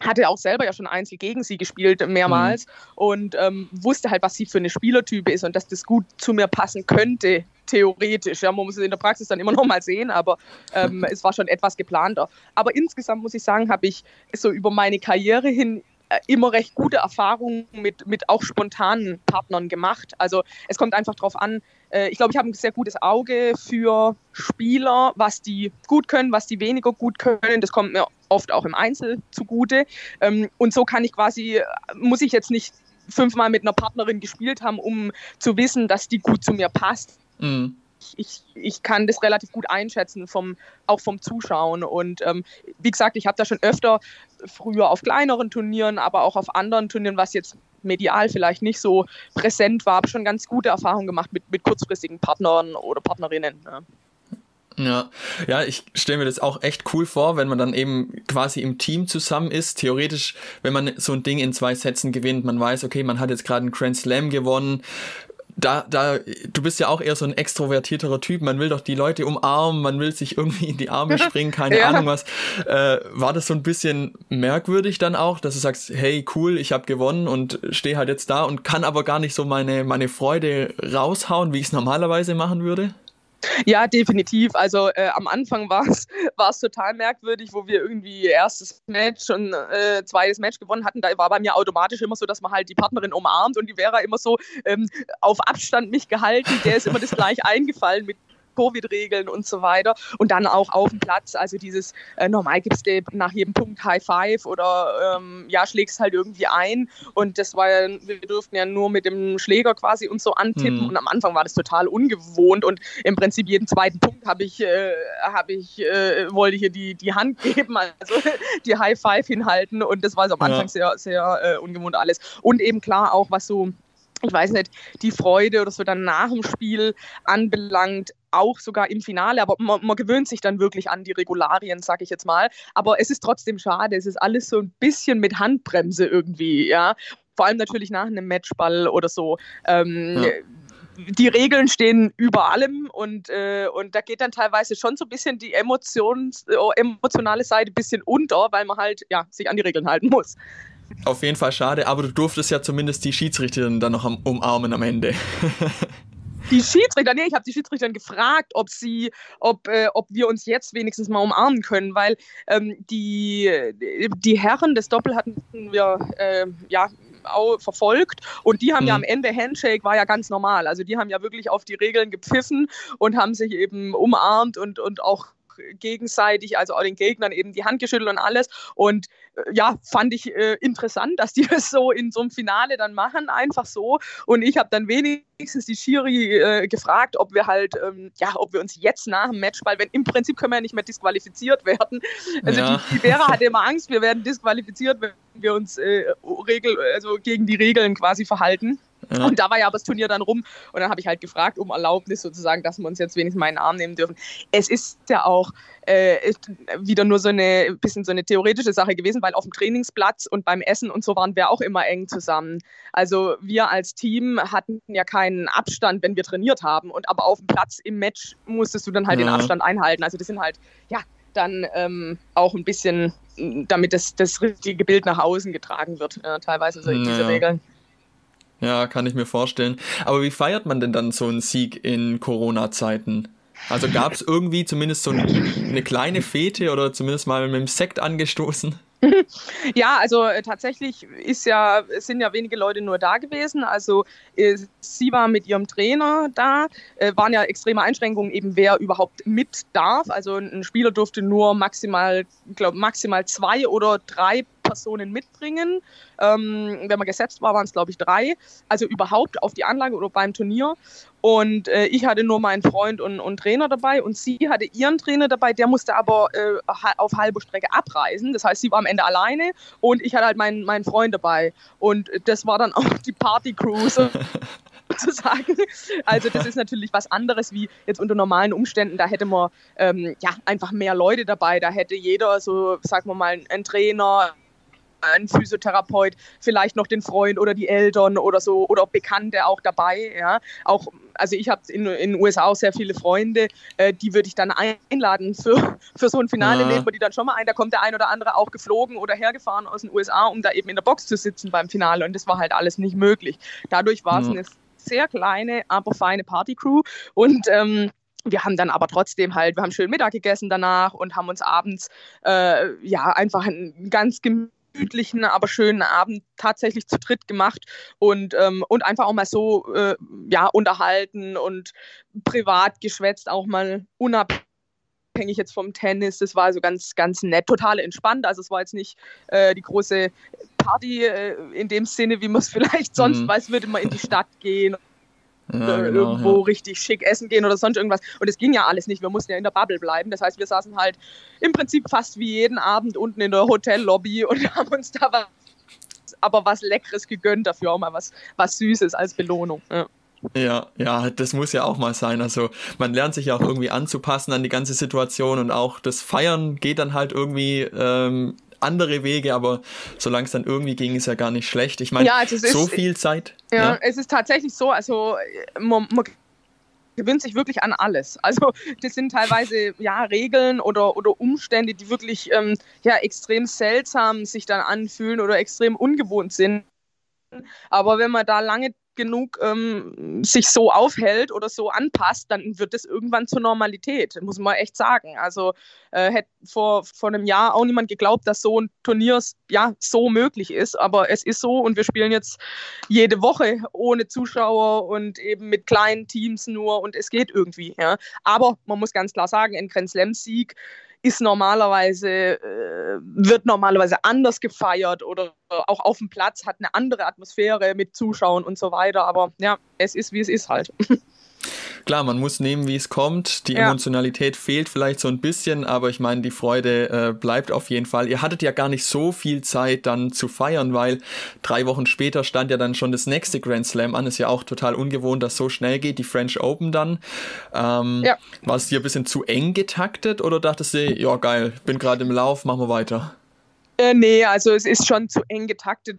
Speaker 8: hatte auch selber ja schon Einzel gegen sie gespielt, mehrmals, mhm. und ähm, wusste halt, was sie für eine Spielertype ist und dass das gut zu mir passen könnte, theoretisch. Ja, man muss es in der Praxis dann immer noch mal sehen, aber ähm, (laughs) es war schon etwas geplanter. Aber insgesamt muss ich sagen, habe ich so über meine Karriere hin immer recht gute Erfahrungen mit, mit auch spontanen Partnern gemacht. Also es kommt einfach darauf an, äh, ich glaube, ich habe ein sehr gutes Auge für Spieler, was die gut können, was die weniger gut können. Das kommt mir oft auch im Einzel zugute. Ähm, und so kann ich quasi, muss ich jetzt nicht fünfmal mit einer Partnerin gespielt haben, um zu wissen, dass die gut zu mir passt. Mhm ich, ich kann das relativ gut einschätzen, vom, auch vom Zuschauen. Und ähm, wie gesagt, ich habe da schon öfter früher auf kleineren Turnieren, aber auch auf anderen Turnieren, was jetzt medial vielleicht nicht so präsent war, schon ganz gute Erfahrungen gemacht mit, mit kurzfristigen Partnern oder Partnerinnen. Ja.
Speaker 1: Ja, ja, ich stelle mir das auch echt cool vor, wenn man dann eben quasi im Team zusammen ist. Theoretisch, wenn man so ein Ding in zwei Sätzen gewinnt, man weiß, okay, man hat jetzt gerade einen Grand Slam gewonnen. Da, da, du bist ja auch eher so ein extrovertierterer Typ. Man will doch die Leute umarmen, man will sich irgendwie in die Arme (laughs) springen, keine ja. Ahnung was. Äh, war das so ein bisschen merkwürdig dann auch, dass du sagst, hey, cool, ich habe gewonnen und stehe halt jetzt da und kann aber gar nicht so meine, meine Freude raushauen, wie ich es normalerweise machen würde?
Speaker 8: Ja, definitiv. Also äh, am Anfang war es (laughs) total merkwürdig, wo wir irgendwie erstes Match und äh, zweites Match gewonnen hatten. Da war bei mir automatisch immer so, dass man halt die Partnerin umarmt und die wäre immer so ähm, auf Abstand mich gehalten. Der ist immer das gleich eingefallen mit Covid-Regeln und so weiter. Und dann auch auf dem Platz, also dieses, äh, normal gibst du nach jedem Punkt High Five oder ähm, ja, schlägst halt irgendwie ein. Und das war ja, wir durften ja nur mit dem Schläger quasi uns so antippen. Mhm. Und am Anfang war das total ungewohnt. Und im Prinzip jeden zweiten Punkt habe ich, äh, habe ich, äh, wollte hier die, die Hand (laughs) geben, also die High Five hinhalten. Und das war so am Anfang ja. sehr, sehr äh, ungewohnt alles. Und eben klar auch, was so ich weiß nicht, die Freude oder so dann nach dem Spiel anbelangt, auch sogar im Finale, aber man, man gewöhnt sich dann wirklich an die Regularien, sag ich jetzt mal. Aber es ist trotzdem schade, es ist alles so ein bisschen mit Handbremse irgendwie, ja. Vor allem natürlich nach einem Matchball oder so. Ähm, ja die Regeln stehen über allem und, äh, und da geht dann teilweise schon so ein bisschen die Emotions, äh, emotionale Seite ein bisschen unter, weil man halt ja, sich an die Regeln halten muss.
Speaker 1: Auf jeden Fall schade, aber du durftest ja zumindest die Schiedsrichterin dann noch umarmen am Ende. (laughs)
Speaker 8: die Schiedsrichter, nee, ich habe die Schiedsrichter gefragt, ob sie, ob, äh, ob wir uns jetzt wenigstens mal umarmen können, weil ähm, die, die Herren des Doppel hatten wir äh, ja verfolgt und die haben mhm. ja am Ende Handshake war ja ganz normal. Also die haben ja wirklich auf die Regeln gepfiffen und haben sich eben umarmt und, und auch gegenseitig, also auch den Gegnern eben die Hand geschüttelt und alles. Und äh, ja, fand ich äh, interessant, dass die (laughs) das so in so einem Finale dann machen, einfach so. Und ich habe dann wenigstens die Schiri äh, gefragt, ob wir halt, ähm, ja, ob wir uns jetzt nach dem Matchball, wenn im Prinzip können wir ja nicht mehr disqualifiziert werden. Also ja. die, die Vera hatte immer Angst, wir werden disqualifiziert, wenn wir uns äh, Regel, also gegen die Regeln quasi verhalten. Ja. Und da war ja aber das Turnier dann rum und dann habe ich halt gefragt um Erlaubnis sozusagen, dass wir uns jetzt wenigstens mal in den Arm nehmen dürfen. Es ist ja auch äh, wieder nur so eine bisschen so eine theoretische Sache gewesen, weil auf dem Trainingsplatz und beim Essen und so waren wir auch immer eng zusammen. Also wir als Team hatten ja keinen Abstand, wenn wir trainiert haben und aber auf dem Platz im Match musstest du dann halt ja. den Abstand einhalten. Also das sind halt ja dann ähm, auch ein bisschen, damit das, das richtige Bild nach außen getragen wird, äh, teilweise so ja. diese Regeln.
Speaker 1: Ja, kann ich mir vorstellen. Aber wie feiert man denn dann so einen Sieg in Corona-Zeiten? Also gab es irgendwie zumindest so eine kleine Fete oder zumindest mal mit dem Sekt angestoßen? (laughs)
Speaker 8: Ja, also äh, tatsächlich ist ja, sind ja wenige Leute nur da gewesen. Also äh, sie war mit ihrem Trainer da, äh, waren ja extreme Einschränkungen, eben wer überhaupt mit darf. Also ein Spieler durfte nur maximal, glaube maximal zwei oder drei Personen mitbringen. Ähm, wenn man gesetzt war, waren es glaube ich drei. Also überhaupt auf die Anlage oder beim Turnier. Und äh, ich hatte nur meinen Freund und, und, Trainer dabei und sie hatte ihren Trainer dabei, der musste aber äh, auf halbe Strecke abreisen. Das heißt, sie war am Ende alleine und ich hatte halt meinen, meinen Freund dabei. Und das war dann (laughs) auch die Party-Crew (laughs) sozusagen. Also das ist natürlich was anderes wie jetzt unter normalen Umständen. Da hätte man ähm, ja einfach mehr Leute dabei. Da hätte jeder so, sagen wir mal, einen Trainer, ein Physiotherapeut, vielleicht noch den Freund oder die Eltern oder so oder Bekannte auch dabei. Ja, auch also ich habe in, in den USA auch sehr viele Freunde, äh, die würde ich dann einladen für, für so ein Finale, ja. lädt man die dann schon mal ein. Da kommt der ein oder andere auch geflogen oder hergefahren aus den USA, um da eben in der Box zu sitzen beim Finale. Und das war halt alles nicht möglich. Dadurch war es ja. eine sehr kleine, aber feine Partycrew. Und ähm, wir haben dann aber trotzdem halt, wir haben schön Mittag gegessen danach und haben uns abends äh, ja einfach ein ganz gemütlich gemütlichen, aber schönen Abend tatsächlich zu dritt gemacht und, ähm, und einfach auch mal so äh, ja, unterhalten und privat geschwätzt, auch mal unabhängig jetzt vom Tennis. Das war also ganz, ganz nett, total entspannt. Also es war jetzt nicht äh, die große Party äh, in dem Sinne, wie man es (laughs) vielleicht sonst mhm. weiß, würde man in die Stadt gehen ja, genau, irgendwo ja. richtig schick essen gehen oder sonst irgendwas. Und es ging ja alles nicht. Wir mussten ja in der Bubble bleiben. Das heißt, wir saßen halt im Prinzip fast wie jeden Abend unten in der Hotellobby (laughs) und haben uns da was, aber was Leckeres gegönnt, dafür auch mal was, was Süßes als Belohnung. Ja.
Speaker 1: Ja, ja, das muss ja auch mal sein. Also man lernt sich ja auch irgendwie anzupassen an die ganze Situation und auch das Feiern geht dann halt irgendwie ähm, andere Wege, aber solange es dann irgendwie ging, ist ja gar nicht schlecht. Ich meine, ja, also so ist, viel Zeit.
Speaker 8: Ja, ja, es ist tatsächlich so, also man, man gewöhnt sich wirklich an alles. Also das sind teilweise ja Regeln oder, oder Umstände, die wirklich ähm, ja extrem seltsam sich dann anfühlen oder extrem ungewohnt sind. Aber wenn man da lange genug ähm, sich so aufhält oder so anpasst, dann wird es irgendwann zur Normalität, muss man echt sagen. Also äh, hätte vor, vor einem Jahr auch niemand geglaubt, dass so ein Turnier ja, so möglich ist, aber es ist so und wir spielen jetzt jede Woche ohne Zuschauer und eben mit kleinen Teams nur und es geht irgendwie. Ja. Aber man muss ganz klar sagen, ein Grand Slam-Sieg ist normalerweise, äh, wird normalerweise anders gefeiert oder auch auf dem Platz hat eine andere Atmosphäre mit Zuschauern und so weiter. Aber ja, es ist, wie es ist halt. (laughs)
Speaker 1: Klar, man muss nehmen, wie es kommt. Die ja. Emotionalität fehlt vielleicht so ein bisschen, aber ich meine, die Freude äh, bleibt auf jeden Fall. Ihr hattet ja gar nicht so viel Zeit dann zu feiern, weil drei Wochen später stand ja dann schon das nächste Grand Slam an. Ist ja auch total ungewohnt, dass so schnell geht, die French Open dann. Ähm, ja. War es dir ein bisschen zu eng getaktet oder dachtest du, ja geil, bin gerade im Lauf, machen wir weiter?
Speaker 8: Äh, nee, also es ist schon zu eng getaktet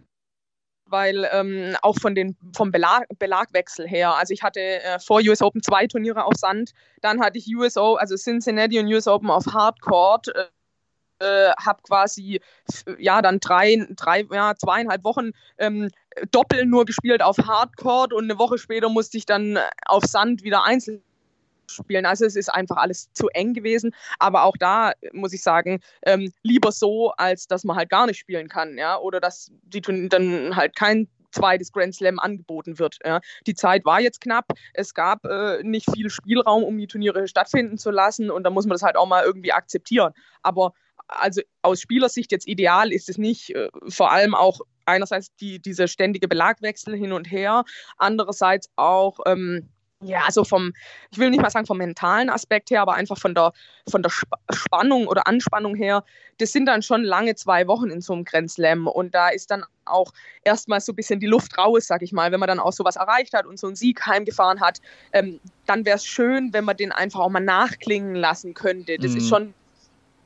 Speaker 8: weil ähm, auch von den, vom Belag, Belagwechsel her, also ich hatte äh, vor US Open zwei Turniere auf Sand, dann hatte ich US Open, also Cincinnati und US Open auf Hardcourt, äh, habe quasi ja dann drei, drei ja, zweieinhalb Wochen ähm, doppelt nur gespielt auf Hardcourt und eine Woche später musste ich dann auf Sand wieder einzeln spielen. Also es ist einfach alles zu eng gewesen. Aber auch da muss ich sagen, ähm, lieber so, als dass man halt gar nicht spielen kann, ja, oder dass die dann halt kein zweites Grand Slam angeboten wird. Ja. Die Zeit war jetzt knapp. Es gab äh, nicht viel Spielraum, um die Turniere stattfinden zu lassen. Und da muss man das halt auch mal irgendwie akzeptieren. Aber also aus Spielersicht jetzt ideal ist es nicht. Äh, vor allem auch einerseits die, diese ständige Belagwechsel hin und her, andererseits auch ähm, ja, also vom, ich will nicht mal sagen vom mentalen Aspekt her, aber einfach von der, von der Spannung oder Anspannung her, das sind dann schon lange zwei Wochen in so einem Grand Slam und da ist dann auch erstmal so ein bisschen die Luft raus, sag ich mal, wenn man dann auch sowas erreicht hat und so einen Sieg heimgefahren hat, ähm, dann wäre es schön, wenn man den einfach auch mal nachklingen lassen könnte. Das mhm. ist schon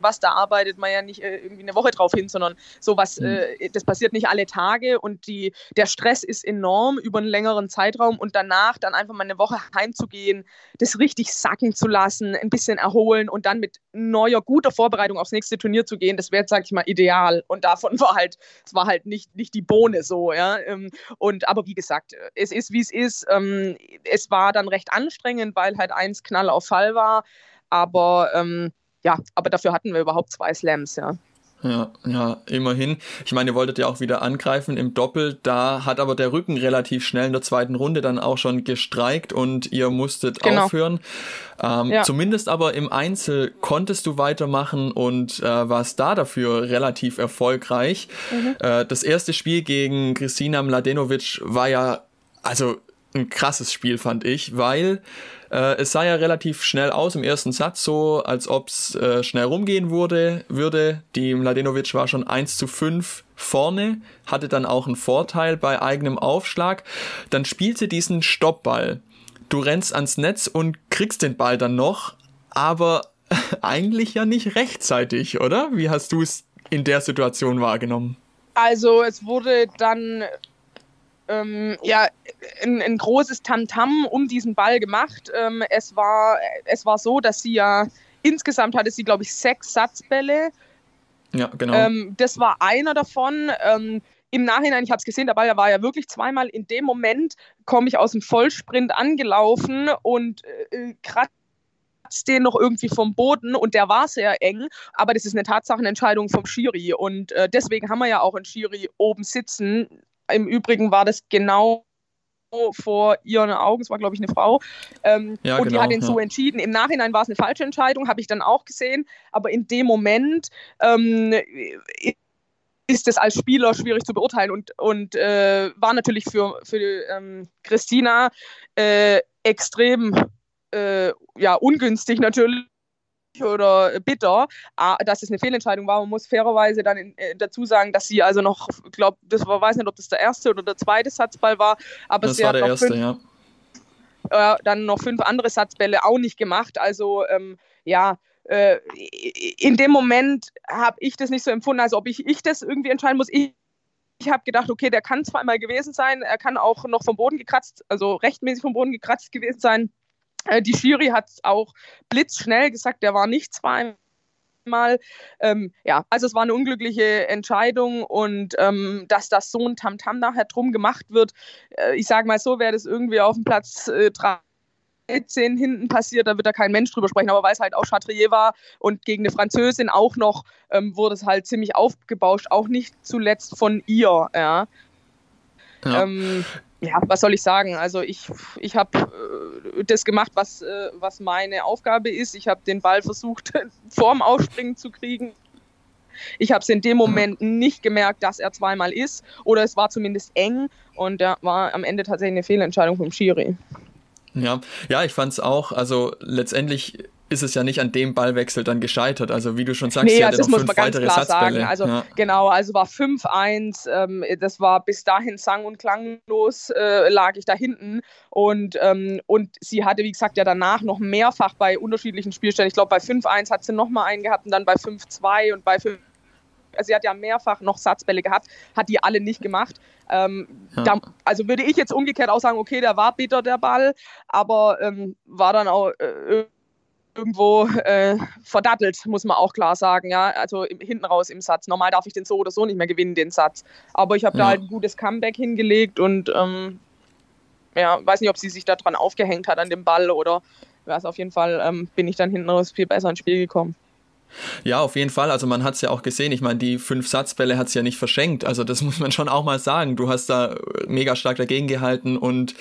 Speaker 8: was, da arbeitet man ja nicht äh, irgendwie eine Woche drauf hin, sondern sowas, mhm. äh, das passiert nicht alle Tage und die, der Stress ist enorm über einen längeren Zeitraum und danach dann einfach mal eine Woche heimzugehen, das richtig sacken zu lassen, ein bisschen erholen und dann mit neuer, guter Vorbereitung aufs nächste Turnier zu gehen, das wäre, sag ich mal, ideal. Und davon war halt, es war halt nicht, nicht die Bohne so, ja. Ähm, und aber wie gesagt, es ist, wie es ist. Ähm, es war dann recht anstrengend, weil halt eins Knall auf Fall war. Aber ähm, ja, aber dafür hatten wir überhaupt zwei Slams, ja.
Speaker 1: Ja, ja, immerhin. Ich meine, ihr wolltet ja auch wieder angreifen im Doppel. Da hat aber der Rücken relativ schnell in der zweiten Runde dann auch schon gestreikt und ihr musstet genau. aufhören. Ähm, ja. Zumindest aber im Einzel konntest du weitermachen und äh, warst da dafür relativ erfolgreich. Mhm. Äh, das erste Spiel gegen Kristina Mladenovic war ja, also ein krasses Spiel, fand ich, weil äh, es sah ja relativ schnell aus im ersten Satz, so als ob es äh, schnell rumgehen wurde, würde. Die Mladenovic war schon 1 zu 5 vorne, hatte dann auch einen Vorteil bei eigenem Aufschlag. Dann spielte diesen Stoppball. Du rennst ans Netz und kriegst den Ball dann noch, aber (laughs) eigentlich ja nicht rechtzeitig, oder? Wie hast du es in der Situation wahrgenommen?
Speaker 8: Also es wurde dann ähm, ja, ein, ein großes Tamtam -Tam um diesen Ball gemacht. Ähm, es, war, es war so, dass sie ja insgesamt hatte sie, glaube ich, sechs Satzbälle.
Speaker 1: Ja, genau.
Speaker 8: Ähm, das war einer davon. Ähm, Im Nachhinein, ich habe es gesehen, der Ball war ja wirklich zweimal. In dem Moment komme ich aus dem Vollsprint angelaufen und äh, äh kratze den noch irgendwie vom Boden und der war sehr eng, aber das ist eine Tatsachenentscheidung vom Schiri und äh, deswegen haben wir ja auch einen Schiri oben sitzen, im Übrigen war das genau vor ihren Augen, es war glaube ich eine Frau, ähm, ja, und genau, die hat ihn ja. so entschieden. Im Nachhinein war es eine falsche Entscheidung, habe ich dann auch gesehen, aber in dem Moment ähm, ist es als Spieler schwierig zu beurteilen. Und, und äh, war natürlich für, für ähm, Christina äh, extrem äh, ja, ungünstig natürlich oder bitter, dass es eine Fehlentscheidung war. Man muss fairerweise dann in, äh, dazu sagen, dass sie also noch, ich glaube, das war, weiß nicht, ob das der erste oder der zweite Satzball war, aber
Speaker 1: das
Speaker 8: sie
Speaker 1: war
Speaker 8: hat
Speaker 1: der
Speaker 8: noch
Speaker 1: erste,
Speaker 8: fünf,
Speaker 1: ja.
Speaker 8: äh, dann noch fünf andere Satzbälle auch nicht gemacht. Also ähm, ja, äh, in dem Moment habe ich das nicht so empfunden, als ob ich, ich das irgendwie entscheiden muss. Ich, ich habe gedacht, okay, der kann zweimal gewesen sein, er kann auch noch vom Boden gekratzt, also rechtmäßig vom Boden gekratzt gewesen sein. Äh, die Jury hat auch blitzschnell gesagt, der war nicht zweimal mal. Ähm, ja, also es war eine unglückliche Entscheidung und ähm, dass das so ein Tamtam nachher drum gemacht wird, äh, ich sage mal so, wäre das irgendwie auf dem Platz äh, 13 hinten passiert, da wird da kein Mensch drüber sprechen, aber weil es halt auch Chatrier war und gegen eine Französin auch noch, ähm, wurde es halt ziemlich aufgebauscht, auch nicht zuletzt von ihr, ja. ja. Ja, was soll ich sagen? Also ich, ich habe äh, das gemacht, was, äh, was meine Aufgabe ist. Ich habe den Ball versucht, (laughs) vorm Ausspringen zu kriegen. Ich habe es in dem Moment nicht gemerkt, dass er zweimal ist. Oder es war zumindest eng und da war am Ende tatsächlich eine Fehlentscheidung vom Schiri.
Speaker 1: Ja, ja, ich fand es auch. Also letztendlich ist es ja nicht an dem Ballwechsel dann gescheitert. Also wie du schon sagst,
Speaker 8: nee,
Speaker 1: sie
Speaker 8: also
Speaker 1: hatte
Speaker 8: das
Speaker 1: noch
Speaker 8: muss
Speaker 1: fünf
Speaker 8: man ganz
Speaker 1: weitere
Speaker 8: klar
Speaker 1: Satzbälle.
Speaker 8: sagen. Also
Speaker 1: ja.
Speaker 8: genau, also war 5-1. Ähm, das war bis dahin sang- und klanglos, äh, lag ich da hinten. Und, ähm, und sie hatte, wie gesagt, ja danach noch mehrfach bei unterschiedlichen Spielstellen. Ich glaube, bei 5-1 hat sie nochmal einen gehabt und dann bei 5-2 und bei 5 also sie hat ja mehrfach noch Satzbälle gehabt, hat die alle nicht gemacht. Ähm,
Speaker 1: Ja.
Speaker 8: da, also würde ich jetzt umgekehrt auch sagen, okay, der war bitter, der Ball, aber ähm, war dann auch äh, irgendwo äh, verdattelt, muss man auch klar sagen. Ja, also im, hinten raus im Satz. Normal darf ich den so oder so nicht mehr gewinnen, den Satz. Aber ich habe
Speaker 1: Ja.
Speaker 8: da halt ein gutes Comeback hingelegt und ähm, ja, weiß nicht, ob sie sich daran aufgehängt hat an dem Ball oder was. Auf jeden Fall ähm, bin ich dann hinten raus viel besser ins Spiel gekommen.
Speaker 1: Ja, auf jeden Fall. Also man hat es ja auch gesehen. Ich meine, die fünf Satzbälle hat es ja nicht verschenkt. Also das (laughs) muss man schon auch mal sagen. Du hast da mega stark dagegen gehalten und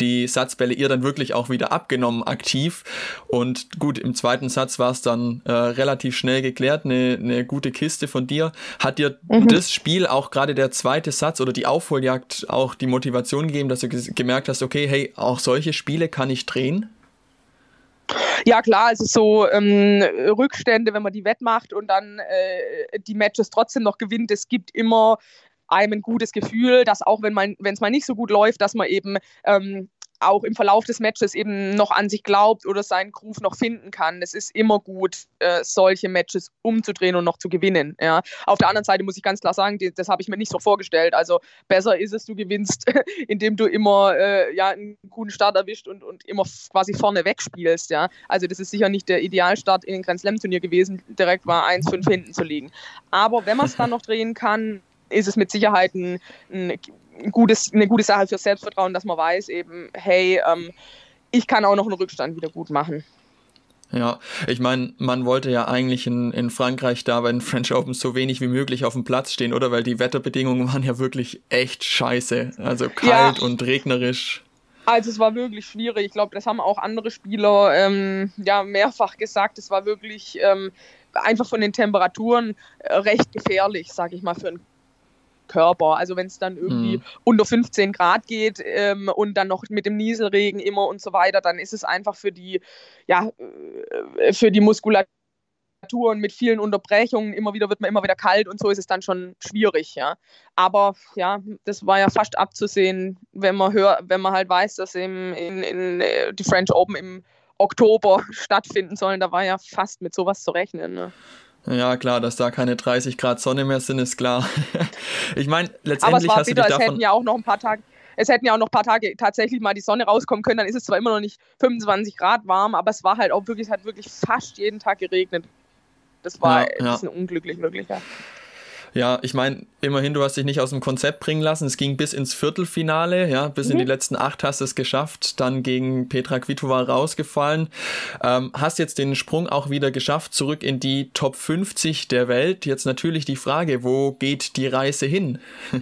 Speaker 1: die Satzbälle ihr dann wirklich auch wieder abgenommen aktiv. Und gut, im zweiten Satz war es dann äh, relativ schnell geklärt. Eine, eine gute Kiste von dir. Hat dir
Speaker 8: Mhm.
Speaker 1: das Spiel auch gerade der zweite Satz oder die Aufholjagd auch die Motivation gegeben, dass du gemerkt hast, okay, hey, auch solche Spiele kann ich drehen?
Speaker 8: Ja, klar, also so ähm, Rückstände, wenn man die wettmacht und dann äh, die Matches trotzdem noch gewinnt, es gibt immer einem ein gutes Gefühl, dass auch wenn wenn es mal nicht so gut läuft, dass man eben ähm, auch im Verlauf des Matches eben noch an sich glaubt oder seinen Groove noch finden kann. Es ist immer gut, äh, solche Matches umzudrehen und noch zu gewinnen. Ja. Auf der anderen Seite muss ich ganz klar sagen, die, das habe ich mir nicht so vorgestellt. Also besser ist es, du gewinnst, (laughs) indem du immer äh, ja, einen guten Start erwischt und, und immer quasi vorne wegspielst. Ja. Also das ist sicher nicht der Idealstart in den Grand Slam Turnier gewesen, direkt mal 1-5 hinten zu liegen. Aber wenn man es dann noch drehen kann, ist es mit Sicherheit ein, ein, gutes, eine gute Sache für Selbstvertrauen, dass man weiß eben, hey, ähm, ich kann auch noch einen Rückstand wieder gut machen.
Speaker 1: Ja, ich meine, man wollte ja eigentlich in, in Frankreich da bei den French Open so wenig wie möglich auf dem Platz stehen, oder? Weil die Wetterbedingungen waren ja wirklich echt scheiße. Also kalt
Speaker 8: Ja.
Speaker 1: und regnerisch.
Speaker 8: Also es war wirklich schwierig. Ich glaube, das haben auch andere Spieler ähm, ja mehrfach gesagt. Es war wirklich ähm, einfach von den Temperaturen äh, recht gefährlich, sage ich mal, für einen Körper. Also wenn es dann irgendwie
Speaker 1: Mhm.
Speaker 8: unter 15 Grad geht ähm, und dann noch mit dem Nieselregen immer und so weiter, dann ist es einfach für die, ja, äh, für die Muskulatur und mit vielen Unterbrechungen, immer wieder wird man immer wieder kalt und so ist es dann schon schwierig, ja. Aber ja, das war ja fast abzusehen, wenn man hör, wenn man halt weiß, dass im, in, in äh, die French Open im Oktober (laughs) stattfinden sollen, da war ja fast mit sowas zu rechnen. Ne?
Speaker 1: Ja, klar, dass da keine 30 Grad Sonne mehr sind, ist klar. (laughs) ich meine,
Speaker 8: Aber es
Speaker 1: letztendlich
Speaker 8: war
Speaker 1: hast du
Speaker 8: bitter,
Speaker 1: dich
Speaker 8: es hätten ja auch noch ein paar Tage, es hätten ja auch noch ein paar Tage tatsächlich mal die Sonne rauskommen können, dann ist es zwar immer noch nicht 25 Grad warm, aber es war halt auch wirklich, es hat wirklich fast jeden Tag geregnet. Das war
Speaker 1: Ja,
Speaker 8: ein
Speaker 1: ja.
Speaker 8: bisschen unglücklich, wirklich. Ja.
Speaker 1: Ja, ich meine, immerhin, du hast dich nicht aus dem Konzept bringen lassen. Es ging bis ins Viertelfinale, ja, bis in die letzten acht hast du es geschafft, dann gegen Petra Kvitova rausgefallen. Ähm, hast jetzt den Sprung auch wieder geschafft, zurück in die Top 50 der Welt. Jetzt natürlich die Frage, wo geht die Reise hin? (laughs)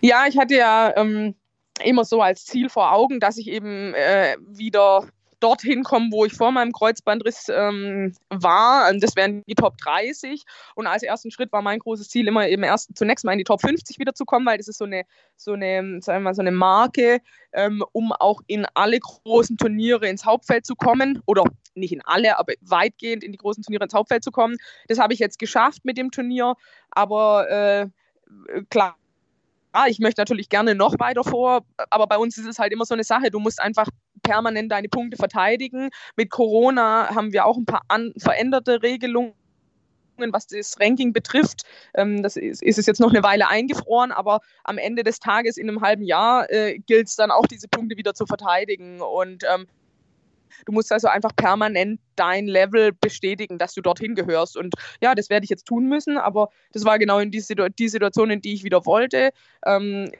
Speaker 8: Ja, ich hatte ja ähm, immer so als Ziel vor Augen, dass ich eben äh, wieder dorthin komme, wo ich vor meinem Kreuzbandriss ähm, war. Und Das wären die Top 30. Und als ersten Schritt war mein großes Ziel immer eben erst zunächst mal in die Top 50 wieder zu kommen, weil das ist so eine, so eine, sagen wir mal, so eine Marke, ähm, um auch in alle großen Turniere ins Hauptfeld zu kommen. Oder nicht in alle, aber weitgehend in die großen Turniere ins Hauptfeld zu kommen. Das habe ich jetzt geschafft mit dem Turnier. Aber äh, klar, ich möchte natürlich gerne noch weiter vor, aber bei uns ist es halt immer so eine Sache. Du musst einfach permanent deine Punkte verteidigen. Mit Corona haben wir auch ein paar veränderte Regelungen was das Ranking betrifft. Ähm, das ist, ist, es jetzt noch eine Weile eingefroren, aber am Ende des Tages in einem halben Jahr äh, gilt es dann auch, diese Punkte wieder zu verteidigen. Und ähm, Du musst also einfach permanent dein Level bestätigen, dass du dorthin gehörst. Und ja, das werde ich jetzt tun müssen, aber das war genau in die, Situ die Situation, in die ich wieder wollte. Ähm,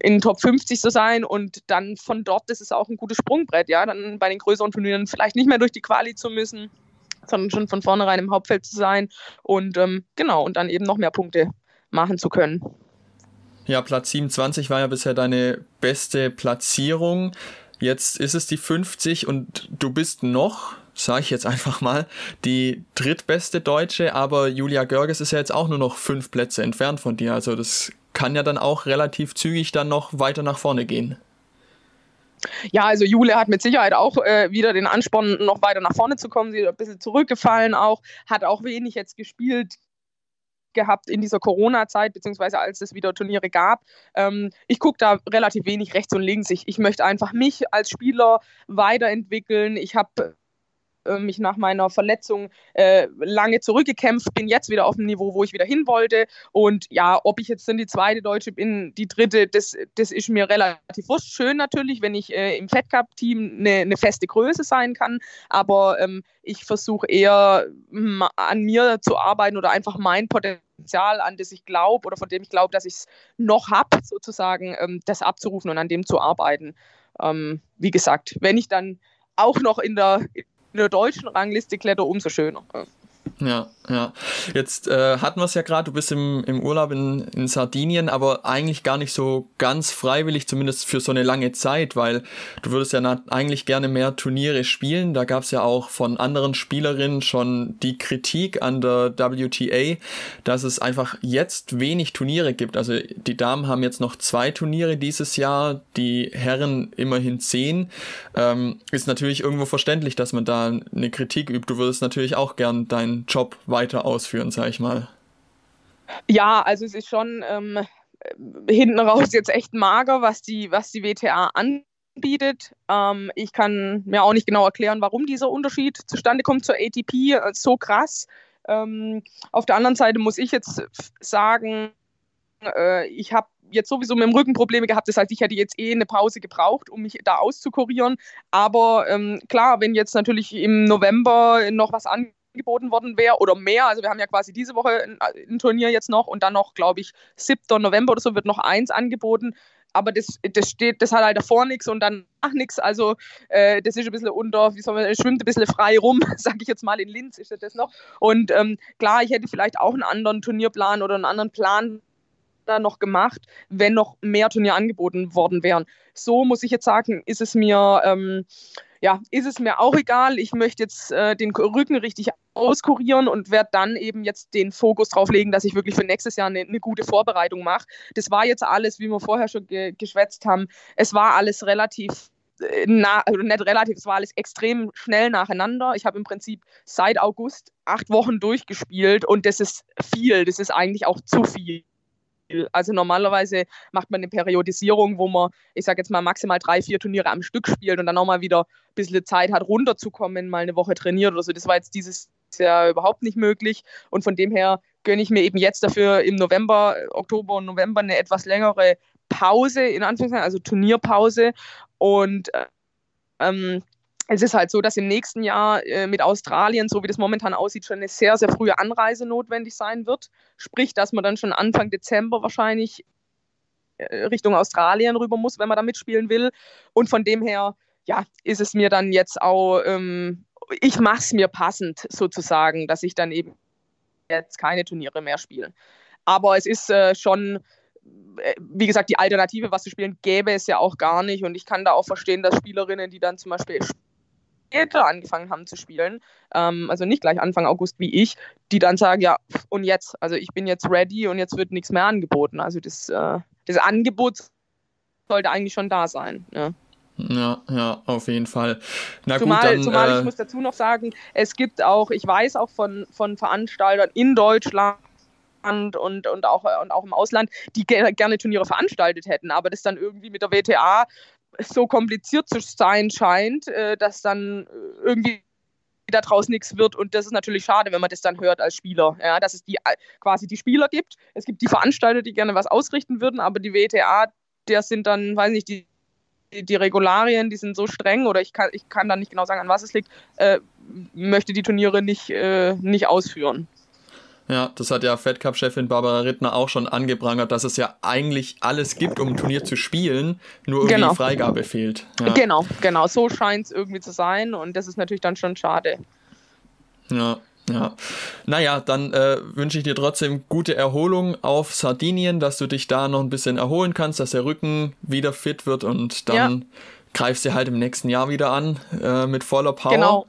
Speaker 8: in Top 50 zu sein und dann von dort, das ist auch ein gutes Sprungbrett, ja, dann bei den größeren Turnieren vielleicht nicht mehr durch die Quali zu müssen, sondern schon von vornherein im Hauptfeld zu sein und ähm, genau, und dann eben noch mehr Punkte machen zu können.
Speaker 1: Ja, Platz 27 war ja bisher deine beste Platzierung. Jetzt ist es die 50 und du bist noch, sage ich jetzt einfach mal, die drittbeste Deutsche, aber Julia Görges ist ja jetzt auch nur noch fünf Plätze entfernt von dir. Also das kann ja dann auch relativ zügig dann noch weiter nach vorne gehen.
Speaker 8: Ja, also Julia hat mit Sicherheit auch äh, wieder den Ansporn, noch weiter nach vorne zu kommen. Sie ist ein bisschen zurückgefallen auch, hat auch wenig jetzt gespielt gehabt in dieser Corona-Zeit, beziehungsweise als es wieder Turniere gab. Ähm, ich gucke da relativ wenig rechts und links. Ich, ich möchte einfach mich als Spieler weiterentwickeln. Ich habe äh, mich nach meiner Verletzung äh, lange zurückgekämpft, bin jetzt wieder auf dem Niveau, wo ich wieder hin wollte. Und ja, ob ich jetzt dann die zweite Deutsche bin, die dritte, das, das ist mir relativ wurscht. Schön natürlich, wenn ich äh, im Fed Cup-Team eine, eine feste Größe sein kann. Aber ähm, ich versuche eher an mir zu arbeiten oder einfach mein Potenzial, an das ich glaube oder von dem ich glaube, dass ich es noch habe, sozusagen, ähm, das abzurufen und an dem zu arbeiten. Ähm, wie gesagt, wenn ich dann auch noch in der in der deutschen Rangliste kletter, umso schöner.
Speaker 1: Ja, ja. Jetzt äh, hatten wir es ja gerade, du bist im, im Urlaub in, in Sardinien, aber eigentlich gar nicht so ganz freiwillig, zumindest für so eine lange Zeit, weil du würdest ja eigentlich gerne mehr Turniere spielen. Da gab es ja auch von anderen Spielerinnen schon die Kritik an der WTA, dass es einfach jetzt wenig Turniere gibt. Also die Damen haben jetzt noch zwei Turniere dieses Jahr, die Herren immerhin zehn. Ähm, ist natürlich irgendwo verständlich, dass man da eine Kritik übt. Du würdest natürlich auch gern deinen Job weiter ausführen, sag ich mal.
Speaker 8: Ja, also es ist schon ähm, hinten raus jetzt echt mager, was die, was die WTA anbietet. Ähm, ich kann mir auch nicht genau erklären, warum dieser Unterschied zustande kommt zur ATP, äh, so krass. Ähm, auf der anderen Seite muss ich jetzt sagen, äh, ich habe jetzt sowieso mit dem Rücken Probleme gehabt. Das heißt, ich hätte jetzt eh eine Pause gebraucht, um mich da auszukurieren. Aber ähm, klar, wenn jetzt natürlich im November noch was angeht, angeboten worden wäre oder mehr. Also wir haben ja quasi diese Woche ein, ein Turnier jetzt noch und dann noch, glaube ich, 7. November oder so wird noch eins angeboten. Aber das, das steht, das hat halt davor nichts und dann nach nichts. Also äh, das ist ein bisschen unter, wie soll man, schwimmt ein bisschen frei rum, (laughs) sage ich jetzt mal, in Linz ist das noch. Und ähm, klar, ich hätte vielleicht auch einen anderen Turnierplan oder einen anderen Plan da noch gemacht, wenn noch mehr Turnier angeboten worden wären. So muss ich jetzt sagen, ist es mir ähm, ja, ist es mir auch egal. Ich möchte jetzt äh, den Rücken richtig auskurieren und werde dann eben jetzt den Fokus drauf legen, dass ich wirklich für nächstes Jahr eine, eine gute Vorbereitung mache. Das war jetzt alles, wie wir vorher schon ge geschwätzt haben, es war alles relativ äh, na, nicht relativ, es war alles extrem schnell nacheinander. Ich habe im Prinzip seit August acht Wochen durchgespielt und das ist viel, das ist eigentlich auch zu viel. Also normalerweise macht man eine Periodisierung, wo man, ich sage jetzt mal, maximal drei, vier Turniere am Stück spielt und dann nochmal wieder ein bisschen Zeit hat, runterzukommen, mal eine Woche trainiert oder so. Das war jetzt dieses Jahr überhaupt nicht möglich. Und von dem her gönne ich mir eben jetzt dafür im November, Oktober und November eine etwas längere Pause, in Anführungszeichen, also Turnierpause. Und ähm, es ist halt so, dass im nächsten Jahr äh, mit Australien, so wie das momentan aussieht, schon eine sehr, sehr frühe Anreise notwendig sein wird. Sprich, dass man dann schon Anfang Dezember wahrscheinlich äh, Richtung Australien rüber muss, wenn man da mitspielen will. Und von dem her, ja, ist es mir dann jetzt auch, ähm, ich mache es mir passend sozusagen, dass ich dann eben jetzt keine Turniere mehr spiele. Aber es ist äh, schon äh, wie gesagt, die Alternative, was zu spielen, gäbe es ja auch gar nicht. Und ich kann da auch verstehen, dass Spielerinnen, die dann zum Beispiel später angefangen haben zu spielen, ähm, also nicht gleich Anfang August wie ich, die dann sagen, ja, und jetzt, also ich bin jetzt ready und jetzt wird nichts mehr angeboten. Also das, äh, das Angebot sollte eigentlich schon da sein. Ja.
Speaker 1: Ja, ja, auf jeden Fall.
Speaker 8: Na zumal, gut, dann, zumal äh, ich muss dazu noch sagen, es gibt auch, ich weiß auch von, von Veranstaltern in Deutschland, und, und, auch, und auch im Ausland, die gerne Turniere veranstaltet hätten, aber das dann irgendwie mit der WTA so kompliziert zu sein scheint, äh, dass dann irgendwie daraus nichts wird. Und das ist natürlich schade, wenn man das dann hört als Spieler. Ja, dass es die quasi die Spieler gibt. Es gibt die Veranstalter, die gerne was ausrichten würden, aber die WTA, der sind dann, weiß nicht, die, die Regularien, die sind so streng oder ich kann, ich kann dann nicht genau sagen, an was es liegt, äh, möchte die Turniere nicht, äh, nicht ausführen.
Speaker 1: Ja, das hat ja Fed Cup-Chefin Barbara Rittner auch schon angeprangert, dass es ja eigentlich alles gibt, um ein Turnier zu spielen, nur irgendwie genau. Freigabe fehlt.
Speaker 8: Ja. Genau, genau, so scheint es irgendwie zu sein und das ist natürlich dann schon schade.
Speaker 1: Ja, ja. Naja, dann äh, wünsche ich dir trotzdem gute Erholung auf Sardinien, dass du dich da noch ein bisschen erholen kannst, dass der Rücken wieder fit wird und dann ja. greifst du halt im nächsten Jahr wieder an äh, mit voller Power.
Speaker 8: Genau.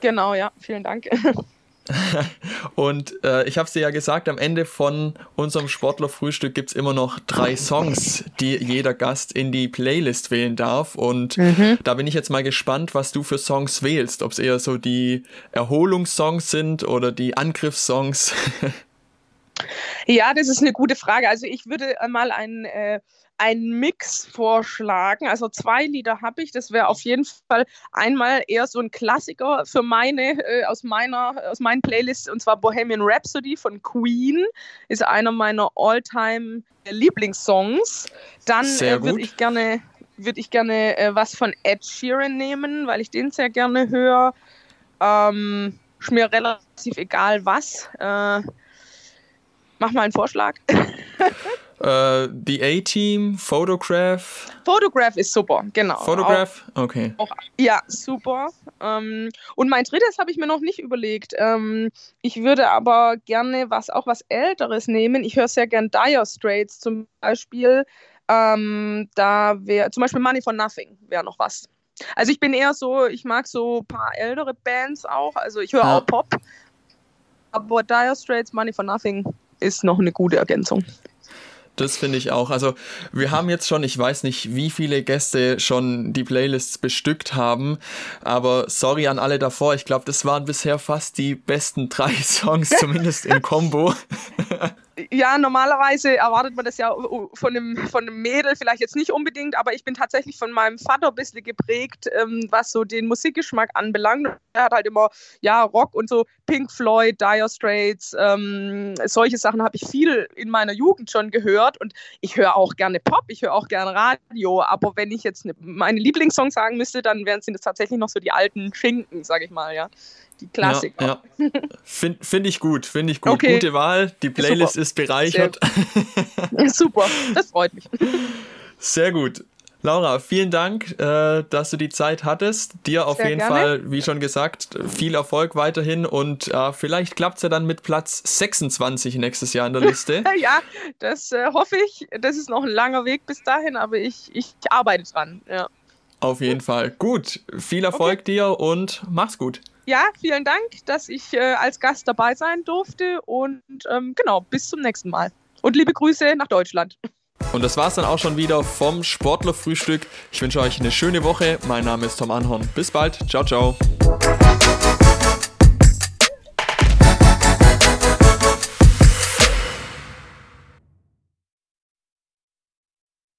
Speaker 8: Genau, ja, vielen Dank. (laughs) (laughs)
Speaker 1: Und äh, ich habe es dir ja gesagt, am Ende von unserem Sportlerfrühstück gibt es immer noch drei Songs, die jeder Gast in die Playlist wählen darf. Und mhm. da bin ich jetzt mal gespannt, was du für Songs wählst. Ob es eher so die Erholungssongs sind oder die Angriffssongs. (laughs)
Speaker 8: ja, das ist eine gute Frage. Also ich würde mal ein äh, einen Mix vorschlagen. Also zwei Lieder habe ich. Das wäre auf jeden Fall einmal eher so ein Klassiker für meine, äh, aus meiner, aus meinen Playlists, und zwar Bohemian Rhapsody von Queen. Ist einer meiner All-Time Lieblingssongs. Dann äh, würde ich gerne, würd ich gerne äh, was von Ed Sheeran nehmen, weil ich den sehr gerne höre. Ähm, ist mir relativ egal was. Äh, mach mal einen Vorschlag. (laughs)
Speaker 1: Uh, The A-Team, Photograph.
Speaker 8: Photograph ist super, genau.
Speaker 1: Photograph? Auch, okay.
Speaker 8: Auch, ja, super. Ähm, und mein drittes habe ich mir noch nicht überlegt. Ähm, ich würde aber gerne was, auch was Älteres nehmen. Ich höre sehr gern Dire Straits zum Beispiel. Ähm, da wäre zum Beispiel Money for Nothing wäre noch was. Also ich bin eher so, ich mag so ein paar ältere Bands auch. Also ich höre ja. auch Pop. Aber Dire Straits, Money for Nothing ist noch eine gute Ergänzung.
Speaker 1: Das finde ich auch. Also wir haben jetzt schon, ich weiß nicht, wie viele Gäste schon die Playlists bestückt haben, aber sorry an alle davor. Ich glaube, das waren bisher fast die besten drei (laughs) Songs, zumindest in Combo. (laughs)
Speaker 8: ja, normalerweise erwartet man das ja von einem, von einem Mädel, vielleicht jetzt nicht unbedingt, aber ich bin tatsächlich von meinem Vater ein bisschen geprägt, ähm, was so den Musikgeschmack anbelangt. Er hat halt immer, ja, Rock und so Pink Floyd, Dire Straits, ähm, solche Sachen habe ich viel in meiner Jugend schon gehört und ich höre auch gerne Pop, ich höre auch gerne Radio, aber wenn ich jetzt ne, meine Lieblingssongs sagen müsste, dann wären es tatsächlich noch so die alten Schinken, sage ich mal, ja die Klassiker. Ja, ja.
Speaker 1: Finde find ich gut, finde ich gut. Okay. Gute Wahl. Die Playlist Super. ist bereichert. (laughs)
Speaker 8: Super, das freut mich.
Speaker 1: Sehr gut. Laura, vielen Dank, äh, dass du die Zeit hattest. Dir auf Sehr jeden gerne. Fall, wie schon gesagt, viel Erfolg weiterhin und äh, vielleicht klappt es ja dann mit Platz 26 nächstes Jahr in der Liste. (laughs)
Speaker 8: ja, das äh, hoffe ich. Das ist noch ein langer Weg bis dahin, aber ich, ich arbeite dran. Ja.
Speaker 1: Auf jeden Fall. Gut, viel Erfolg okay. dir und mach's gut
Speaker 8: ja, vielen Dank, dass ich äh, als Gast dabei sein durfte und ähm, genau, bis zum nächsten Mal. Und liebe Grüße nach Deutschland.
Speaker 1: Und das war's dann auch schon wieder vom Sportlerfrühstück. Ich wünsche euch eine schöne Woche. Mein Name ist Tom Anhorn. Bis bald. Ciao, ciao.